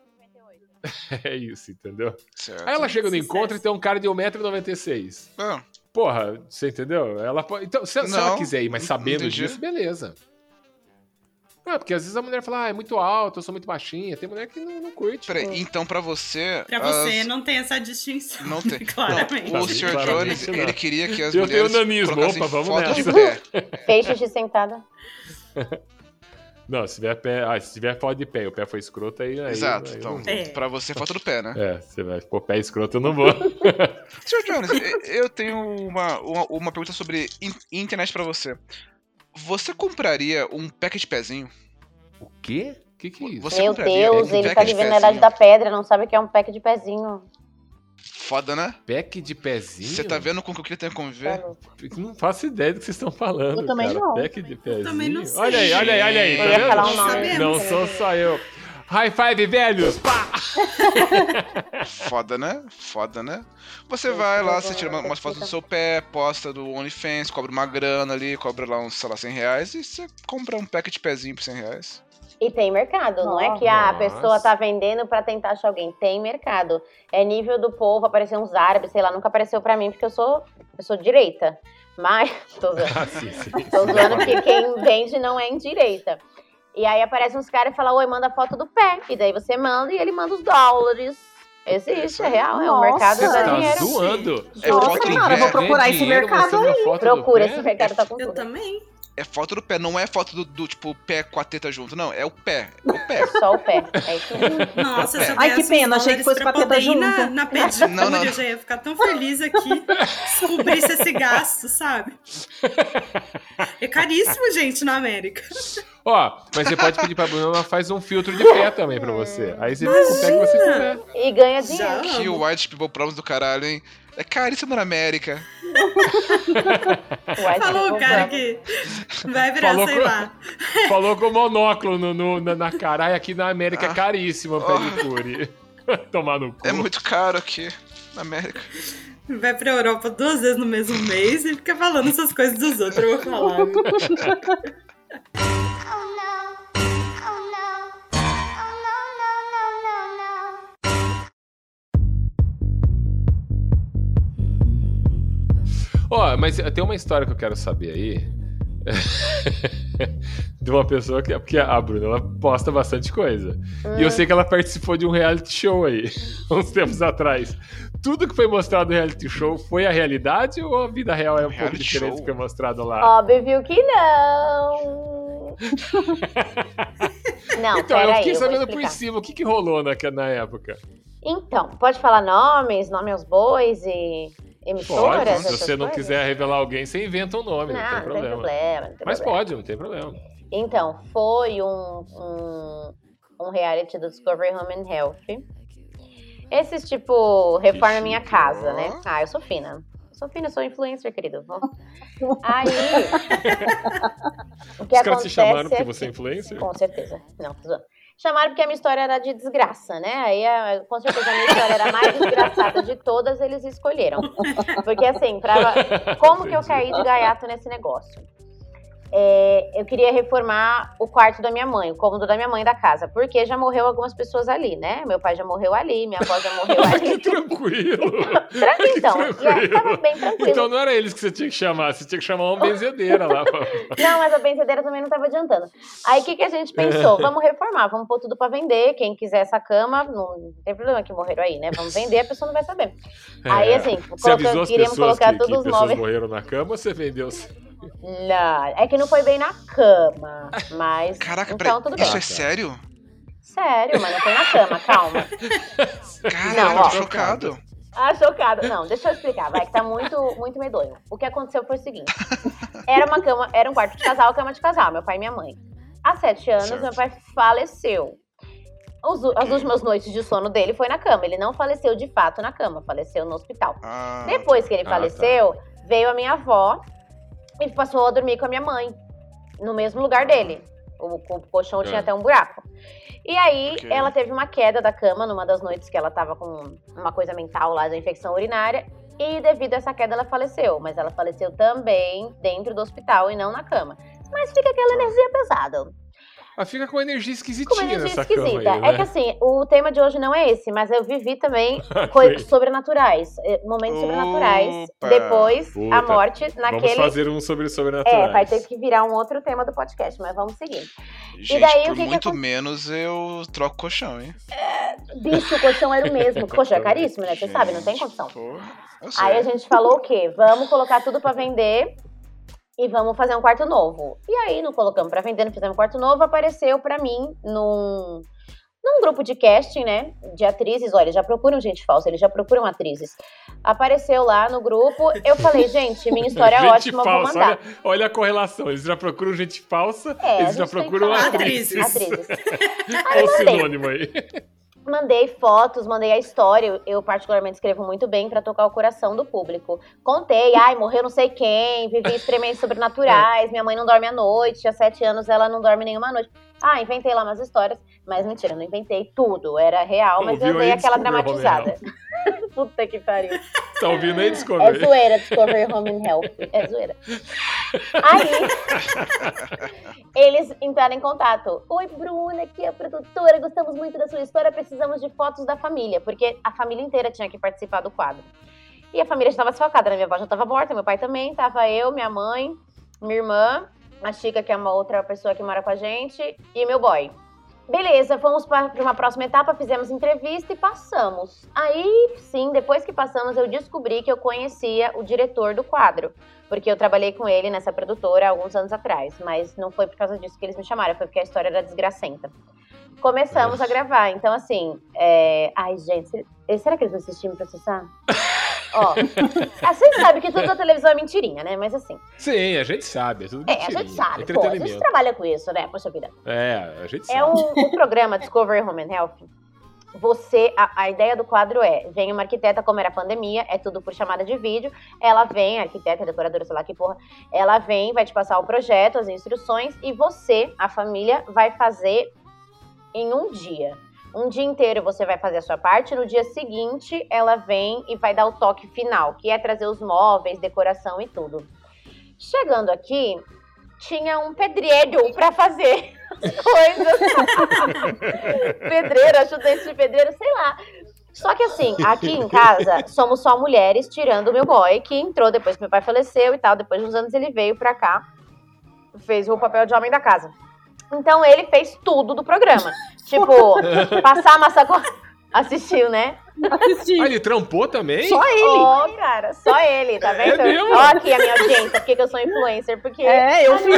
É isso, entendeu? Certo. Aí ela chega no encontro e tem um cara de 1,96m. Ah, Porra, você entendeu? Ela pode... Então, se, se ela quiser ir, mas sabendo entendi. disso, beleza. Ah, porque às vezes a mulher fala, ah, é muito alto, eu sou muito baixinha. Tem mulher que não, não curte. peraí, então pra você. Pra você as- não tem essa distinção. Não tem. Claramente. Não, o Sr. Jones, não. ele queria que as Eu tenho mulheres nanismo, colocassem opa, vamos foto de nessa. pé. Fez xixi sentada. Não, se tiver pé. Ah, se tiver foto de pé e o pé foi escroto, aí. aí Exato. aí eu Então, não. É. pra você, foto do pé, né? É, você vai pôr pé escroto, eu não vou. Sr. Jones, eu tenho uma, uma, uma pergunta sobre in- internet pra você. Você compraria um pack de pezinho? o quê? O que, que é isso? Você Meu Deus, um ele tá de vivendo na idade da pedra, não sabe o que é um pack de pezinho. Foda, né? Pack de pezinho? Você tá vendo com o que eu queria ter Tá conviver? Não faço ideia do que vocês estão falando. Eu também cara. não. Pack de pezinho. também não sei. Olha aí, olha aí, olha aí. Eu tá ia vendo? falar o nome. Sabemos. Não sou só eu. High five, velhos! Pá! Foda, né? Foda, né? Você vai lá, você tira uma- umas fotos do seu pé, posta do OnlyFans, cobra uma grana ali, cobra lá uns, sei lá, 100 reais e você compra um pack de pezinho por 100 reais. E tem mercado, não é que ah, a Nossa. pessoa tá vendendo pra tentar achar alguém. Tem mercado. É nível do povo, aparecer uns árabes, sei lá, nunca apareceu pra mim porque eu sou, eu sou direita. Mas, tô zoando. Ah, sim, sim. Tô zoando porque quem vende não é em direita. E aí aparecem uns caras e falam, oi, manda foto do pé. E daí você manda e ele manda os dólares. Existe, é real. É um Nossa. mercado dá tá dinheiro. zoando? É Nossa, cara, eu vou procurar esse mercado aí. Procura, esse mercado tá com Eu tudo. também. É foto do pé, não é foto do, do, tipo pé com a teta junto, não. É o pé. É o pé. Só o pé. É isso mesmo. Nossa, se eu Ai, que pena, achei que fosse pra pra teta na, junto. na pedicure, Não, não. eu já ia ficar tão feliz aqui. Descobrisse esse gasto, sabe? É caríssimo, gente, na América. Ó, mas você pode pedir pra Bruna, ela faz um filtro de pé também pra você. Aí você pega o que você quiser. E ganha Já dinheiro. Que amo. White People Problems do caralho, hein? É caríssimo na América. White Falou o cara que vai virar, Falou sei com- lá. Falou com o monóculo no, no- na, na cara. Ai, aqui na América é caríssimo a pedicure. Tomar no cu. É muito caro aqui na América. Vai pra Europa duas vezes no mesmo mês e fica falando essas coisas dos outros. Eu vou falar. Ó, mas tem uma história que eu quero saber aí. de uma pessoa que. Porque a Bruna ela posta bastante coisa. E eu sei que ela participou de um reality show aí, uns tempos atrás. Tudo que foi mostrado no reality show foi a realidade ou a vida real é um pouco diferente do show? que foi mostrado lá? Óbvio que não. Não, então, eu fiquei eu vou sabendo por explicar. cima o que, que rolou na, na época. Então, pode falar nomes, nome aos bois e emissoras? Pode, se você não coisas? quiser revelar alguém, você inventa um nome, não, Não, tem não tem problema. problema. não tem Mas problema. pode, não tem problema. Então, foi um, um, um reality do Discovery Home and Health. Esses, tipo, reforma minha casa, ó. né? Ah, eu sou fina. Sou fina, sou influencer, querido. Aí. o que Os caras te chamaram porque é você é influencer? Com certeza. Não, tô zoando. Chamaram porque a minha história era de desgraça, né? Aí, a- com certeza, a minha história era a mais desgraçada de todas, eles escolheram. Porque, assim, pra... como que eu caí de gaiato nesse negócio? É, eu queria reformar o quarto da minha mãe, o cômodo da minha mãe da casa, porque já morreu algumas pessoas ali, né? Meu pai já morreu ali, minha avó já morreu que ali. tranquilo. Tranquilo, então. E aí, tava Tranquilo. bem tranquilo. Então não era eles que você tinha que chamar, você tinha que chamar uma benzedeira lá. Não, mas a benzedeira também não tava adiantando. Aí o que, que a gente pensou? Vamos reformar, vamos pôr tudo pra vender. Quem quiser essa cama, não, tem problema que morreram aí, né? Vamos vender, a pessoa não vai saber. Aí, assim, as queríamos colocar que, todos que os móveis. morreram na cama ou você vendeu? Não, é que não foi bem na cama, mas. Caraca, então tudo bem. isso é sério? Sério, mas não foi na cama, calma. Caralho, ó. tô chocado. Ah, chocada. Não, deixa eu explicar, vai, que tá muito, muito medonho. O que aconteceu foi o seguinte: era uma cama, era um quarto de casal, cama de casal, meu pai e minha mãe. Há sete anos, Certo. meu pai faleceu. Os, as últimas noites de sono dele foi na cama. Ele não faleceu de fato na cama, faleceu no hospital. Ah, Depois que ele Ah, faleceu, veio a minha avó e passou a dormir com a minha mãe, no mesmo lugar dele. O, o colchão tinha É. até um buraco. E aí, Ok. ela teve uma queda da cama numa das noites que ela tava com uma coisa mental lá da infecção urinária. E devido a essa queda, ela faleceu. Mas ela faleceu também dentro do hospital e não na cama. Mas fica aquela energia pesada. Ah, fica com energia Com esquisitinha uma energia nessa cama esquisita. aí, né? É que assim, o tema de hoje não é esse, mas eu vivi também coisas sobrenaturais. eh, Momentos sobrenaturais. Opa. Depois, a Puta, morte Vamos naquele. fazer um sobre sobrenaturais. É, vai ter que virar um outro tema do podcast, mas vamos seguir. Gente, daí, o por que que muito aconte- menos eu troco colchão, hein? Bicho, o colchão era o mesmo. Poxa, é caríssimo, né? Você sabe, não tem condição. Aí a gente falou o quê? Vamos colocar tudo pra vender e vamos fazer um quarto novo. E aí, não colocamos pra vender, não fizemos um quarto novo, apareceu pra mim num, num grupo de casting, né? De atrizes. Olha, já procuram gente falsa, eles já procuram atrizes. Apareceu lá no grupo, eu falei, gente, minha história é ótima, eu vou falsa, mandar. olha, olha a correlação. Eles já procuram gente falsa, É, eles já procuram falar. atrizes. Atrizes. Olha o sinônimo aí. Mandei fotos, mandei a história. Eu, particularmente escrevo muito bem pra tocar o coração do público. Contei, ai, morreu não sei quem, vivi experiências sobrenaturais, minha mãe não dorme à noite, há sete anos ela não dorme nenhuma noite. Ah, inventei lá umas histórias, mas mentira, não inventei tudo, era real, mas eu dei aquela dramatizada. Puta que pariu. Tá ouvindo aí, É Discovery? zoeira, Discovery Home and Health. É zoeira. Aí, eles entraram em contato. Oi, Bruna, aqui é a produtora. Gostamos muito da sua história. Precisamos de fotos da família, porque a família inteira tinha que participar do quadro. E a família já estava desfalcada, né? Minha avó já estava morta, meu pai também. Tava eu, minha mãe, minha irmã, a Chica, que é uma outra pessoa que mora com a gente, e meu boy. Beleza, fomos para uma próxima etapa, fizemos entrevista e passamos. Aí, sim, depois que passamos, eu descobri que eu conhecia o diretor do quadro. Porque eu trabalhei com ele nessa produtora há alguns anos atrás. Mas não foi por causa disso que eles me chamaram, foi porque a história era desgracenta. Começamos a gravar. Então, assim. é, Ai, gente, se- será que eles vão assistir me processar? Ó, a gente sabe que tudo na televisão é mentirinha, né? Mas assim. Sim, a gente sabe. É, tudo É, a gente sabe, pô. A gente trabalha com isso, né? Poxa vida. É, a gente sabe. É um, um programa Discovery Home and Health. Você, a, a ideia do quadro é: vem uma arquiteta, como era a pandemia, é tudo por chamada de vídeo. Ela vem, arquiteta, decoradora, sei lá que porra, ela vem, vai te passar o projeto, as instruções, e você, a família, vai fazer em um dia. Um dia inteiro você vai fazer a sua parte, no dia seguinte ela vem e vai dar o toque final, que é trazer os móveis, decoração e tudo. Chegando aqui, tinha um pedreiro para fazer as coisas. pedreiro, ajudante de pedreiro, sei lá. Só que assim, aqui em casa, somos só mulheres, tirando o meu boy, que entrou depois que meu pai faleceu e tal. Depois de uns anos ele veio pra cá, fez o papel de homem da casa. Então ele fez tudo do programa. Tipo, passar a massa... co- Assistiu, né? Assisti. Ah, ele trampou também? Só ele. Ó, cara, só ele, tá vendo? mesmo? Ó aqui a minha audiência, por que que eu sou influencer? Porque... É, eu vi.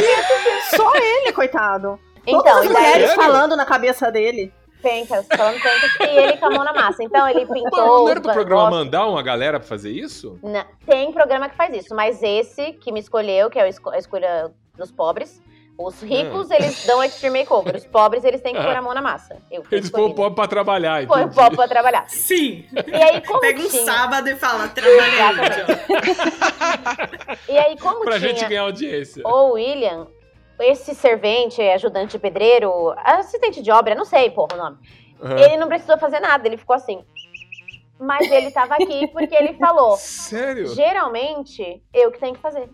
Só ele, coitado. Então, Todas as mulheres falando na cabeça dele. Pencas, falando pencas, e ele com a mão na massa. Então ele pintou. não era pro programa mandar uma galera pra fazer isso? Não, tem programa que faz isso, mas esse que me escolheu, que é a escolha dos pobres, os ricos Hum. eles dão extreme makeover, os pobres eles têm que pôr a mão na massa. Eu Eles põem o pobre pra trabalhar, Põe o pobre pra trabalhar. Sim. E aí como Pega um tinha... sábado e fala, trabalhei. E aí como Pra tinha gente ganhar audiência. o William, esse servente, ajudante de pedreiro, assistente de obra, não sei, porra, o nome. Aham. Ele não precisou fazer nada, ele ficou assim. Mas ele tava aqui porque ele falou: Sério? geralmente eu que tenho que fazer.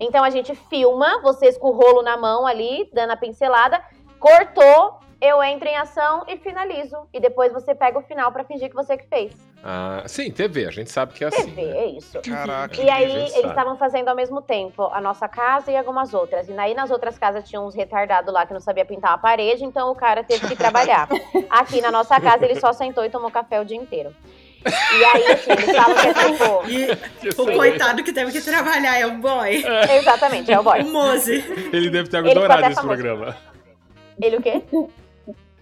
Então a gente filma, vocês com o rolo na mão ali, dando a pincelada, cortou, eu entro em ação e finalizo. E depois você pega o final pra fingir que você que fez. Ah, sim, TV, a gente sabe que é assim. TV, né? é isso. Caraca. E aí, eles estavam fazendo ao mesmo tempo a nossa casa e algumas outras. E aí, nas outras casas, tinha uns retardados lá que não sabia pintar a parede, então o cara teve que trabalhar. Aqui na nossa casa, ele só sentou e tomou café o dia inteiro. E aí, assim, eles falam que é tipo. E o coitado que teve que trabalhar é o boy. Exatamente, é o boy. O Mose. Ele deve ter adorado esse famoso. programa. Ele o quê?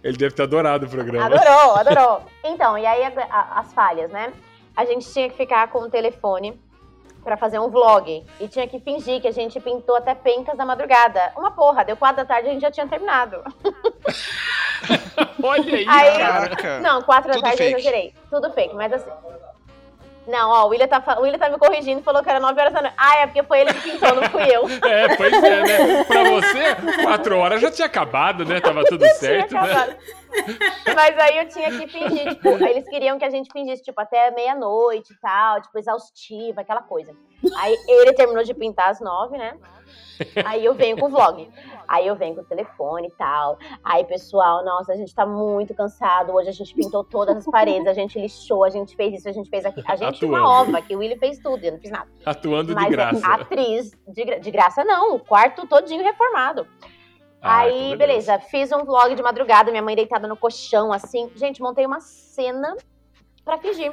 Ele deve ter adorado o programa. Adorou, adorou. Então, e aí a- a- as falhas, né? A gente tinha que ficar com o telefone pra fazer um vlog. E tinha que fingir que a gente pintou até pencas da madrugada. Uma porra, deu quatro da tarde e a gente já tinha terminado. Olha aí, Aí- cara. Caraca. Não, quatro da Tudo tarde eu fake. exagerei. Tudo fake, mas assim. Não, ó, o William, tá, o William tá me corrigindo falou que era 9 horas da noite. Ah, é porque foi ele que pintou, não fui eu. É, pois é, né? Pra você, quatro horas já tinha acabado, né? Tava tudo certo, né? Mas aí eu tinha que fingir, tipo, eles queriam que a gente fingisse, tipo, até meia-noite e tal, tipo, exaustiva, aquela coisa. Aí ele terminou de pintar às nove, né? Aí eu venho com o vlog. Aí eu venho com o telefone e tal. Aí, pessoal, nossa, a gente tá muito cansado. Hoje a gente pintou todas as paredes, a gente lixou, a gente fez isso, a gente fez aquilo. A gente Atuando. uma ova, que o Willy fez tudo, eu não fiz nada. Atuando de Mas graça. atriz, de, gra- de graça não, o quarto todinho reformado. Ah, Aí, então beleza, fiz um vlog de madrugada, minha mãe deitada no colchão, assim. Gente, montei uma cena pra fingir.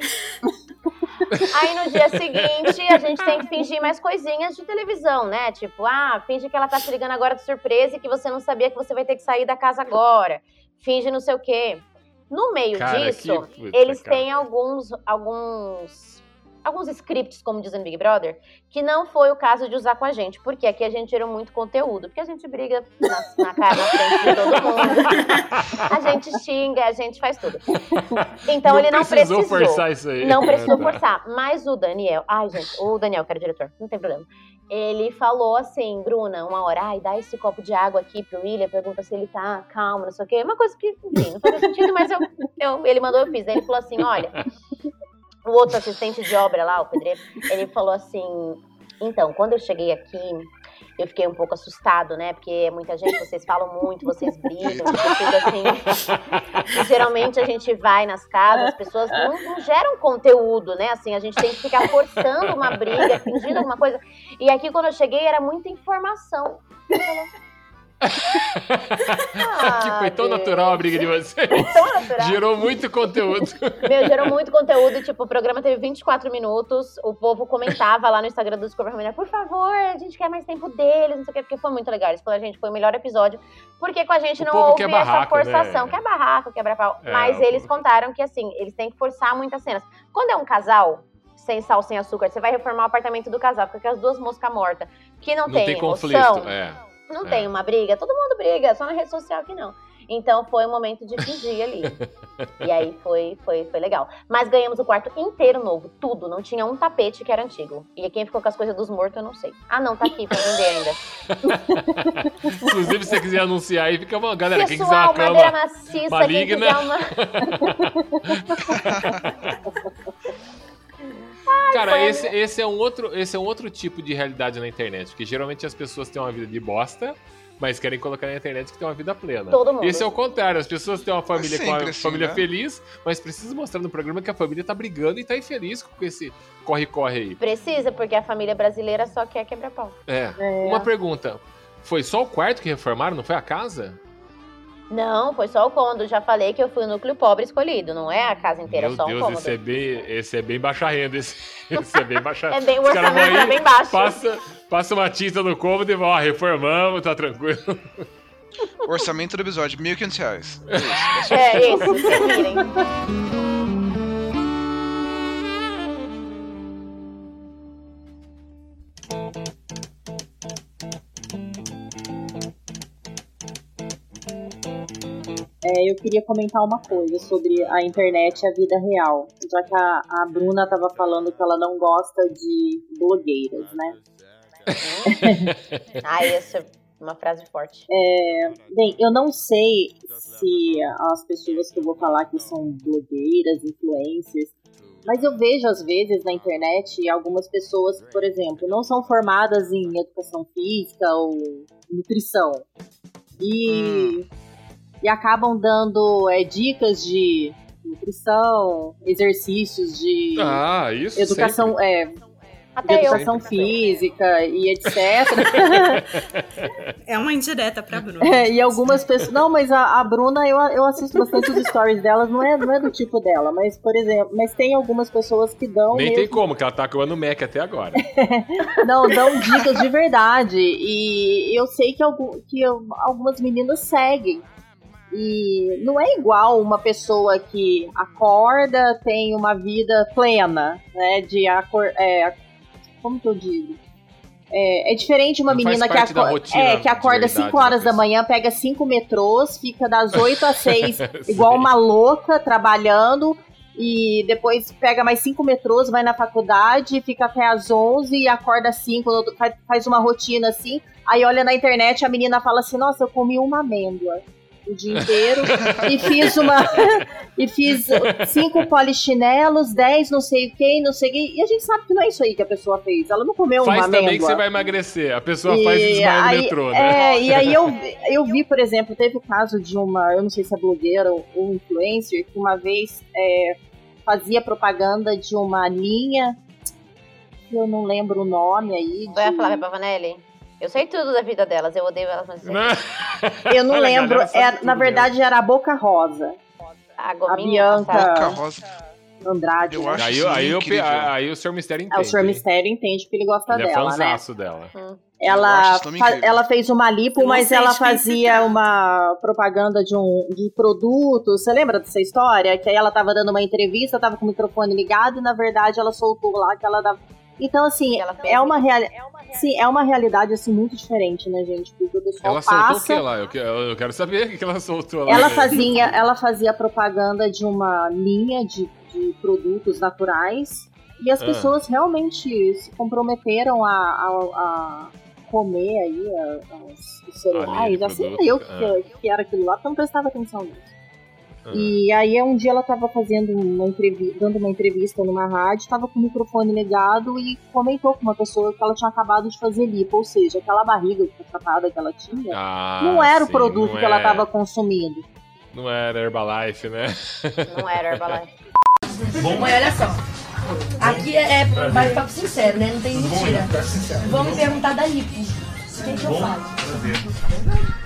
Aí no dia seguinte, a gente tem que fingir mais coisinhas de televisão, né? Tipo, ah, finge que ela tá te ligando agora de surpresa e que você não sabia que você vai ter que sair da casa agora. Finge não sei o quê. No meio Cara, disso, puta, eles cara. têm alguns, alguns, alguns scripts, como dizem Big Brother, que não foi o caso de usar com a gente, porque aqui a gente gerou muito conteúdo, porque a gente briga na, na cara, na frente de todo mundo, a gente xinga, a gente faz tudo. Então ele não precisou, precisou. forçar isso aí. Não precisou Ah, tá. forçar. Mas o Daniel. Ai, gente, o Daniel, que era diretor, não tem problema. Ele falou assim, Bruna, uma hora, ai, dá esse copo de água aqui pro William, pergunta se ele tá calmo, não sei o quê. Uma coisa que, enfim, não fazia sentido, mas eu, eu, ele mandou, eu fiz. Daí ele falou assim: olha, o outro assistente de obra lá, o pedreiro, ele falou assim: então, quando eu cheguei aqui, eu fiquei um pouco assustado, né? Porque é muita gente, vocês falam muito, vocês brigam, vocês assim. E geralmente a gente vai nas casas, as pessoas não, não geram conteúdo, né? Assim, a gente tem que ficar forçando uma briga, fingindo alguma coisa. E aqui, quando eu cheguei, era muita informação. Ele falou, que foi tão Deus. natural a briga de vocês. Tão natural. Gerou muito conteúdo. Meu, gerou muito conteúdo. Tipo, o programa teve 24 minutos. O povo comentava lá no Instagram do Discovery Família, por favor, a gente quer mais tempo deles, não sei o quê, porque foi muito legal. Eles falaram, gente, foi o melhor episódio. Porque com a gente O não houve essa né? forçação. Quer barraco, quebra pau. É, Mas eles povo- contaram que, assim, eles têm que forçar muitas cenas. Quando é um casal, sem sal, sem açúcar, você vai reformar o apartamento do casal, fica com as duas moscas mortas, que não, Não tem, tem emoção, conflito. É. não É. tem uma briga, todo mundo briga, só na rede social que não. Então foi um momento de fingir ali. e aí foi, foi, foi legal. Mas ganhamos o quarto inteiro novo, tudo. Não tinha um tapete que era antigo. E quem ficou com as coisas dos mortos, eu não sei. Ah, não, tá aqui pra vender ainda. Inclusive, se você quiser anunciar aí, fica bom. Galera, quem quiser uma madeira cama. maciça, maligna. quem quiser uma. Cara, foi esse, esse, é um outro, esse é um outro tipo de realidade na internet. Porque geralmente as pessoas têm uma vida de bosta, mas querem colocar na internet que tem uma vida plena. Todo mundo. Esse é o contrário. As pessoas têm uma família com sempre a assim, família né? feliz, mas precisam mostrar no programa que a família tá brigando e tá infeliz com esse corre-corre aí. Precisa, porque a família brasileira só quer quebrar pau. É. Uma pergunta. Foi só o quarto que reformaram, não foi a casa? Não, foi só o cômodo. Já falei que eu fui o núcleo pobre escolhido, não é a casa inteira, Meu só um Deus, cômodo. esse é, bem, esse é bem baixa renda. Esse, esse é bem baixa É bem, o orçamento é bem baixo. Passa, passa uma tinta no cômodo e vão, ó, reformamos, tá tranquilo. Orçamento do episódio, 1.500 reais. É isso. É isso, se virem. É, eu queria comentar uma coisa sobre a internet e a vida real. Já que a, a Bruna tava falando que ela não gosta de blogueiras, né? Ah, essa é uma frase forte. Bem, eu não sei se as pessoas que eu vou falar que são blogueiras, influencers, mas eu vejo às vezes na internet algumas pessoas que, por exemplo, não são formadas em educação física ou nutrição. E, e acabam dando é, dicas de nutrição, exercícios de Ah, isso educação, é, de Até eu. educação física e etc. É uma indireta pra Bruna. É, e algumas pessoas. Não, mas a, a Bruna, eu, eu assisto bastante os stories delas, não é, não é do tipo dela, mas, por exemplo, mas tem algumas pessoas que dão. Nem mesmo- tem como, que ela tá comendo Mac até agora. Não, dão dicas de verdade. E eu sei que, algum, que eu- algumas meninas seguem. E não é igual uma pessoa que acorda, tem uma vida plena, né? De acor é, como que eu digo? É, é diferente uma Não menina que, aco- rotina é, que acorda de verdade 5 horas da da manhã, pega cinco metrôs, fica das 8 às 6 Sim. igual uma louca trabalhando e depois pega mais cinco metrôs, vai na faculdade, fica até às 11 e acorda às 5, no outro- faz- faz uma rotina assim. Aí olha na internet, a menina fala assim: Nossa, eu comi uma amêndoa o dia inteiro e fiz uma. e fiz cinco polichinelos, 10 não sei o que, não sei o que. E a gente sabe que não é isso aí que a pessoa fez. Ela não comeu Faz uma amêndoa. também que você vai emagrecer. A pessoa faz e E desmaia no metrô, né? É, e aí eu, vi- eu vi, por exemplo, teve o caso de uma, eu não sei se é blogueira ou, ou influencer, que uma vez é, fazia propaganda de uma linha, que eu não lembro o nome aí. Foi a de- Flávia Pavanelli? Eu sei tudo da vida delas, eu odeio elas, mas eu. Né? Eu não Olha, a lembro, é, tudo na verdade era a Boca Rosa, A a Gominha, Bianca sabe? Carroça. Andrade. Eu né? acho Aí, isso aí, eu, aí o Sr. Mistério entende. É, o Sr. Mistério entende que ele gosta Ele é dela, né? fãzaço dela. Hum. Ela, ela fez uma lipo, Eu não mas ela fazia trata. uma propaganda de um de produto. Você lembra dessa história? Que aí ela tava dando uma entrevista, tava com o microfone ligado e na verdade ela soltou lá que ela dava. Então, assim, Que ela fez, é uma, reali... Sim, é uma realidade assim muito diferente, né, gente? Porque o pessoal Ela soltou o passa. que lá? Eu, que- eu quero saber o que que ela soltou lá. Ela fazia, ela fazia propaganda de uma linha de, de produtos naturais e as Ah. pessoas realmente se comprometeram a, a- a comer aí a- os cereais. Assim, eu ah. que, que era aquilo lá, porque eu não prestava atenção nisso. Ah. E aí um dia ela estava fazendo uma entrevista, dando uma entrevista numa rádio, estava com o microfone ligado e comentou com uma pessoa que ela tinha acabado de fazer lipo, ou seja, aquela barriga chapada que ela tinha, Ah, não era o sim, produto não que ela é- estava consumindo. Não era Herbalife, né? Não era Herbalife. Mãe, olha só. Aqui é, é bate-papo sincero, né? Não tem mentira. Vamos me perguntar da lipo. O que, que eu faço?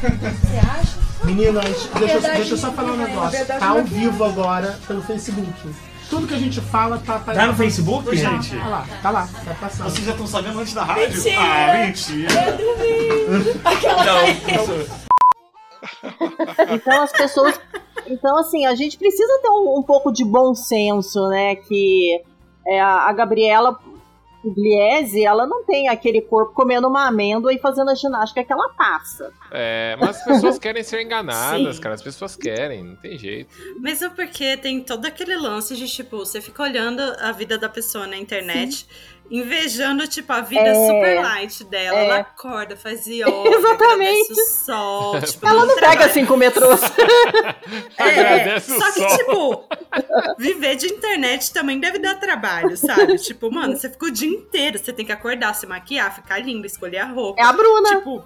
Você acha? Meninas, deixa, eu- verdade, deixa eu só falar um negócio. verdade, Tá não ao é vivo agora pelo Facebook. Tudo que a gente fala tá... Tá no Facebook, Tá, gente? Tá lá, tá lá, tá passando. Vocês já estão sabendo antes da rádio? Mentira! Ah, mentira! Então as pessoas. Então, assim, a gente precisa ter um, um pouco de bom senso, né? Que é, a, a Gabriela Pugliese, ela não tem aquele corpo comendo uma amêndoa e fazendo a ginástica que ela passa. É, mas as pessoas querem ser enganadas, Sim. cara. As pessoas querem, não tem jeito. Mesmo porque tem todo aquele lance de, tipo, você fica olhando a vida da pessoa na internet, invejando, tipo, a vida É. super light dela. É. Ela acorda, faz yoga, Exatamente. o sol. Tipo, Ela não pega cinco metrôs. É, Agradece o só que, tipo, viver de internet também deve dar trabalho, sabe? Tipo, mano, você fica o dia inteiro, você tem que acordar, se maquiar, ficar linda, escolher a roupa. É a Bruna. Tipo,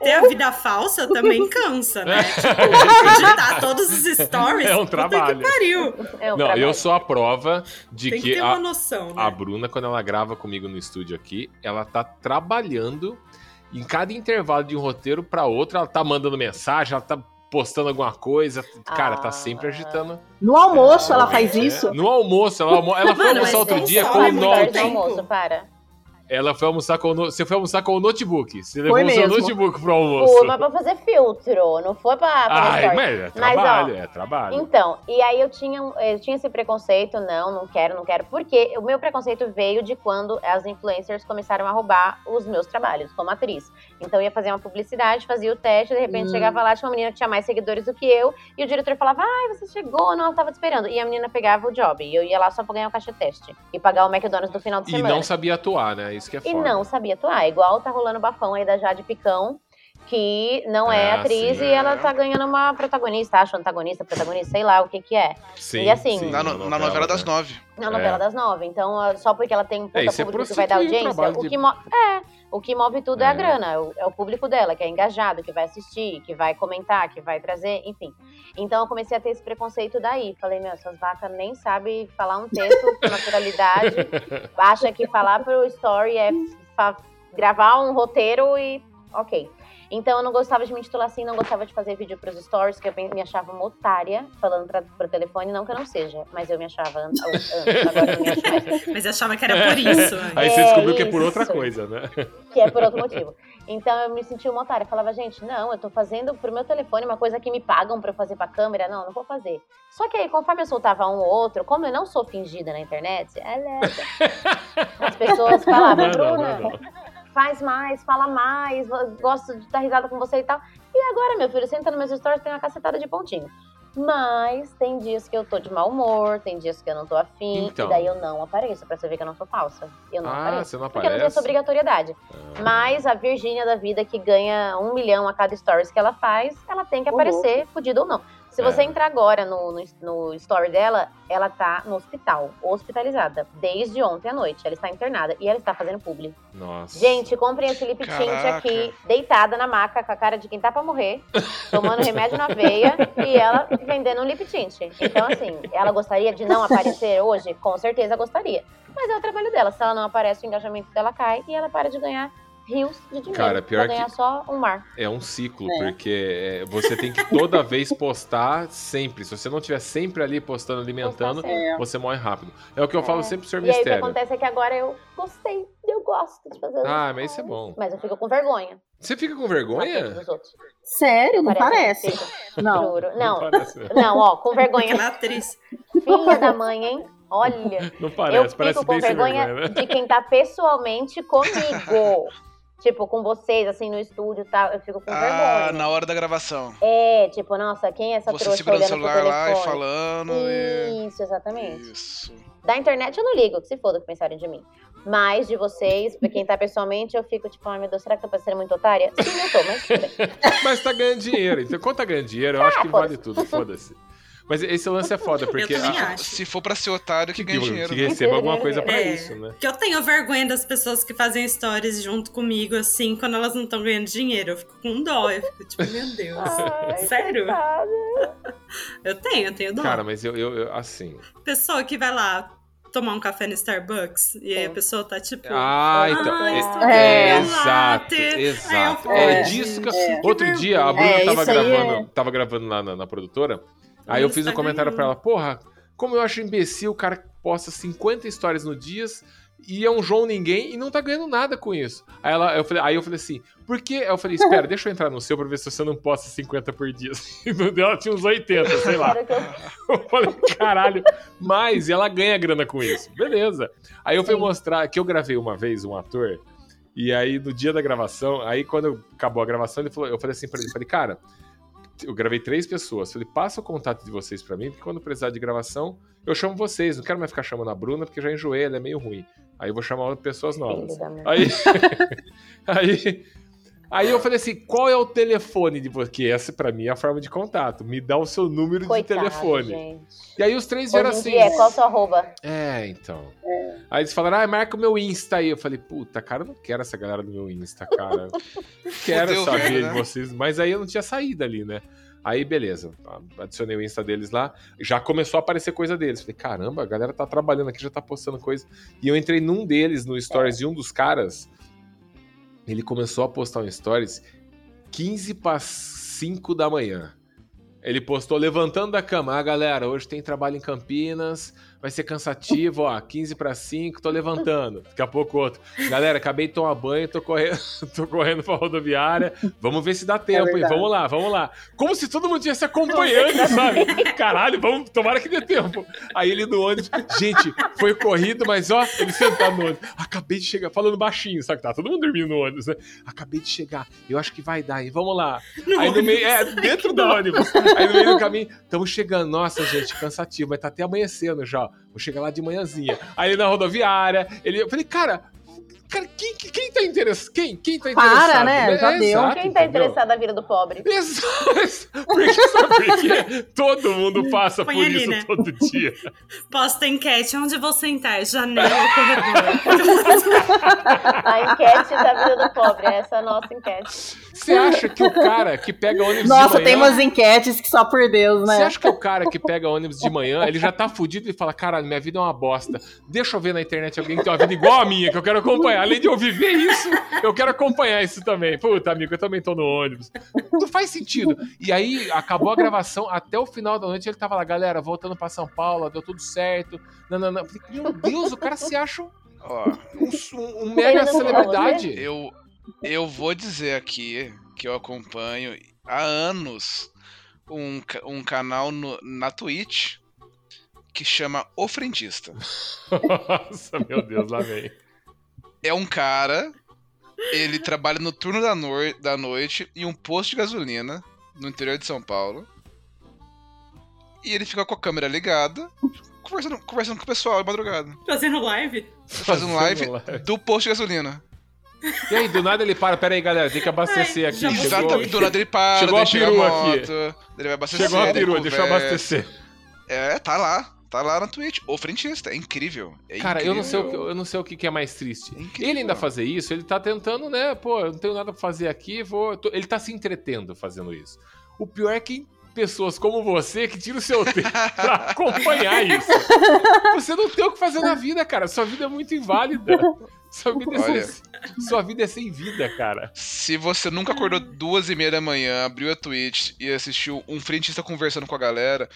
ter a vida falsa também cansa, né? Tipo, editar todos os stories. É um trabalho. Que pariu. É um não, trabalho. eu sou a prova de Tem que que, ter a, uma noção, né? a Bruna, quando ela grava comigo no estúdio aqui, ela tá trabalhando em cada intervalo de um roteiro pra outro, ela tá mandando mensagem, ela tá postando alguma coisa, cara, tá sempre agitando. No almoço ela faz É, isso. No almoço, ela, almo- ela foi almoçar outro dia com o note. do almoço, para. Ela foi almoçar com o no... Você foi almoçar com o notebook. Você levou Foi o seu mesmo. notebook pro almoço. Pô, mas pra fazer filtro, não foi pra fazer Ai, mas é Mas, ó, trabalho, é trabalho. Então, e aí eu tinha, um- eu tinha esse preconceito, não, não quero, não quero, porque o meu preconceito veio de quando as influencers começaram a roubar os meus trabalhos como atriz. Então eu ia fazer uma publicidade, fazia o teste, de repente Hum. chegava lá, tinha uma menina que tinha mais seguidores do que eu, e o diretor falava, ai, você chegou, não, eu tava te esperando. E a menina pegava o job, e eu ia lá só pra ganhar o caixa teste e pagar o McDonald's no final de E semana. não sabia atuar, né? Isso que é E foda. não sabia atuar. Igual tá rolando o bafão aí da Jade Picão, que não é Ah, atriz sim. e ela tá ganhando uma protagonista, acho antagonista, protagonista, sei lá o que que é. Sim, e assim, sim, Na, no- na novela das né? nove. na novela É. das nove. Então, só porque ela tem um puta É, é público que vai dar audiência, o de- que, mo é, o que move tudo é, a É. grana, é o, é o público dela, que é engajado, que vai assistir, que vai comentar, que vai trazer, enfim. Então eu comecei a ter esse preconceito daí. Falei, meu, essas vacas nem sabem falar um texto com naturalidade, acha que falar pro story é gravar um roteiro e ok. Então eu não gostava de me titular assim, não gostava de fazer vídeo pros stories, que eu me achava uma otária, falando pra, pro telefone, não que eu não seja, mas eu me achava an- agora eu me acho mais. Mas achava que era por isso. né? Aí você É, descobriu que é por outra isso. coisa, né? que é por outro motivo. Então eu me senti uma otária. Eu falava, gente, não, eu tô fazendo pro meu telefone uma coisa que me pagam pra eu fazer pra câmera. Não, não vou fazer. Só que aí, conforme eu soltava um ou outro, como eu não sou fingida na internet, ela- as pessoas falavam, Não, não, Bruna, não, não. Faz mais, fala mais, gosto de dar risada com você e tal. E agora, meu filho, senta nos meus stories, tem uma cacetada de pontinho. Mas tem dias que eu tô de mau humor, tem dias que eu não tô afim, Então. e daí eu não apareço, pra você ver que eu não sou falsa. Eu não Ah, apareço. você não Porque eu não tenho aparece? essa obrigatoriedade. Mas a Virgínia da vida que ganha um milhão a cada stories que ela faz, ela tem que Ô, aparecer, fudido ou não. Se você É. entrar agora no, no, no story dela, ela tá no hospital, hospitalizada, desde ontem à noite. Ela está internada e ela está fazendo publi. Nossa. Gente, comprem esse lip tint aqui, deitada na maca, com a cara de quem tá pra morrer, tomando remédio na veia e ela vendendo um lip tint. Então, assim, ela gostaria de não aparecer hoje? Com certeza gostaria. Mas é o trabalho dela. Se ela não aparece, o engajamento dela cai e ela para de ganhar rios de dinheiro. Cara, pior pra ganhar que- só um mar. É um ciclo, É. porque é, você tem que toda vez postar sempre. Se você não estiver sempre ali postando, alimentando, Postar você morre rápido. É o que eu falo sempre pro Sr. E aí o que Mistério. acontece é que agora eu gostei, eu gosto de fazer. Ah, mas isso é bom. Mas eu fico com vergonha. Você fica com vergonha? Sério, não parece. Fico, Não. Juro. Não, parece, não, ó, com vergonha. Aquela atriz. Filha da mãe, hein? Olha. Não eu parece, fico parece com vergonha vergonha, né? de quem tá pessoalmente comigo. tipo, com vocês, assim, no estúdio e tal. Eu fico com Ah, vergonha. na hora da gravação. É, tipo, nossa, quem é essa Você trouxa segurando o celular lá e falando e... Isso, exatamente. Isso. Da internet eu não ligo, que se foda que pensarem de mim. Mas de vocês, pra quem tá pessoalmente, eu fico tipo, ai meu Deus, será que eu tô parecendo muito otária? Sim, eu tô, mas tudo bem. Mas tá ganhando dinheiro. Então, quando tá ganhando dinheiro, eu acho que vale tudo. Foda-se. Mas esse lance é foda, porque. a- acho. Se for pra ser otário, que ganha que, dinheiro. que né? receba alguma coisa pra É, isso, né? Que eu tenho vergonha das pessoas que fazem stories junto comigo, assim, quando elas não estão ganhando dinheiro. Eu fico com dó. Eu fico tipo, meu Deus. Ai, Sério? Eu tenho, eu tenho dó. Cara, mas eu, eu, eu- assim. Pessoa que vai lá tomar um café no Starbucks e aí a pessoa tá tipo. Ah, então. "Ai, é- é, exato, latte." Aí exato. falo, É, "Gente, disso que. Outro dia, a Bruna É, tava aí gravando, é- tava gravando lá na, na produtora. Aí eu fiz um comentário pra ela, porra, como eu acho imbecil o cara que posta 50 histórias no dia e é um João Ninguém e não tá ganhando nada com isso. Aí, ela, eu falei, aí eu falei assim, por que? Aí eu falei, espera, deixa eu entrar no seu pra ver se você não posta 50 por dia. E no dela tinha uns 80, sei lá. Eu- falei, caralho, mas ela ganha grana com isso. Beleza. Aí eu fui mostrar que eu gravei uma vez um ator, e aí no dia da gravação, aí quando acabou a gravação, ele falou, eu falei assim pra ele, falei, cara, eu gravei três pessoas. Falei, passa o contato de vocês pra mim, porque quando precisar de gravação, eu chamo vocês. Não quero mais ficar chamando a Bruna, porque já enjoei, ela é meio ruim. Aí eu vou chamar pessoas novas. Mãe. Aí, aí, aí eu falei assim: qual é o telefone de você? Que essa pra mim é a forma de contato. Me dá o seu número Coitado, de telefone. gente. E aí os três vieram assim. dia, qual a sua arroba? É, então. Aí eles falaram, ah, marca o meu Insta aí. Eu falei, puta, cara, eu não quero essa galera do meu Insta, cara. Quero Fudeu, saber velho, de né? vocês. Mas aí eu não tinha saída ali, né? Aí, beleza. Adicionei o Insta deles lá. Já começou a aparecer coisa deles. Falei, caramba, a galera tá trabalhando aqui, já tá postando coisa. E eu entrei num deles, no Stories de um dos caras. Ele começou a postar um Stories 15 para 5 da manhã. Ele postou levantando da cama. Ah, galera, hoje tem trabalho em Campinas. Vai ser cansativo, ó. 15 para 5, tô levantando. Daqui a pouco outro. Galera, acabei de tomar banho, tô correndo, tô correndo pra rodoviária. Vamos ver se dá tempo, hein? verdade. Vamos lá, vamos lá. Como se todo mundo estivesse acompanhando, sabe? Caralho, vamos, tomara que dê tempo. Aí ele no ônibus, gente, foi corrido, mas ó, ele sentado no ônibus. Acabei de chegar, falando baixinho, sabe? Tá todo mundo dormindo no ônibus, né? Acabei de chegar, eu acho que vai dar, hein? Vamos lá. Aí no meio, é, dentro do ônibus. Aí no meio do caminho, estamos chegando. Nossa, gente, cansativo, mas tá até amanhecendo já. Vou chegar lá de manhãzinha. Aí ele na rodoviária, ele, eu falei, cara, cara, quem, quem, tá interessado? Quem, quem tá Para, interessado? né? Já É, deu. exato, Quem tá interessado na vida do pobre? Exato. Porque, sabe por quê? Todo mundo passa Põe por ali, isso né? todo dia. Posta enquete, onde vou sentar? Janela ou corredor? A enquete da vida do pobre, essa é a nossa enquete. Você acha que o cara que pega ônibus Nossa, de tem manhã... umas enquetes que só por Deus, Você né? acha que o cara que pega ônibus de manhã, ele já tá fudido e fala, caralho, minha vida é uma bosta. Deixa eu ver na internet alguém que tem uma vida igual a minha, que eu quero acompanhar. Além de eu viver isso, eu quero acompanhar isso também. Puta, amigo, eu também tô no ônibus. Não faz sentido. E aí, acabou a gravação, até o final da noite ele tava lá, galera, voltando pra São Paulo, deu tudo certo. Não, não, não. Meu Deus, o cara se acha um, um- um mega viu celebridade. eu, eu vou dizer aqui que eu acompanho há anos um, um canal no- na Twitch que chama O Frentista. Nossa, meu Deus, lá vem. É um cara, ele trabalha no turno da, noi- da noite em um posto de gasolina no interior de São Paulo. E ele fica com a câmera ligada, conversando, conversando com o pessoal de madrugada. Fazendo live? Fazendo live do posto de gasolina. E aí, do nada ele para, pera aí, galera, tem que abastecer Ai, aqui. Chegou, Exatamente. Do nada ele para, Chegou a perua moto, aqui. Ele vai abastecer. chegou a perua, deixa eu abastecer. É, tá lá. Tá lá na Twitch. O frentista. É incrível. É Cara, eu não, sei o que, incrível. eu não sei o que é mais triste. É incrível. Ele ainda fazer isso, ele tá tentando, né? Pô, eu não tenho nada pra fazer aqui, vou. Ele tá se entretendo fazendo isso. O pior é que pessoas como você que tiram o seu tempo pra acompanhar isso. Você não tem o que fazer na vida, cara. Sua vida é muito inválida. Sua vida é, Olha. sem, sua vida é sem vida, cara. Se você nunca acordou duas e meia da manhã, abriu a Twitch e assistiu um frentista conversando com a galera,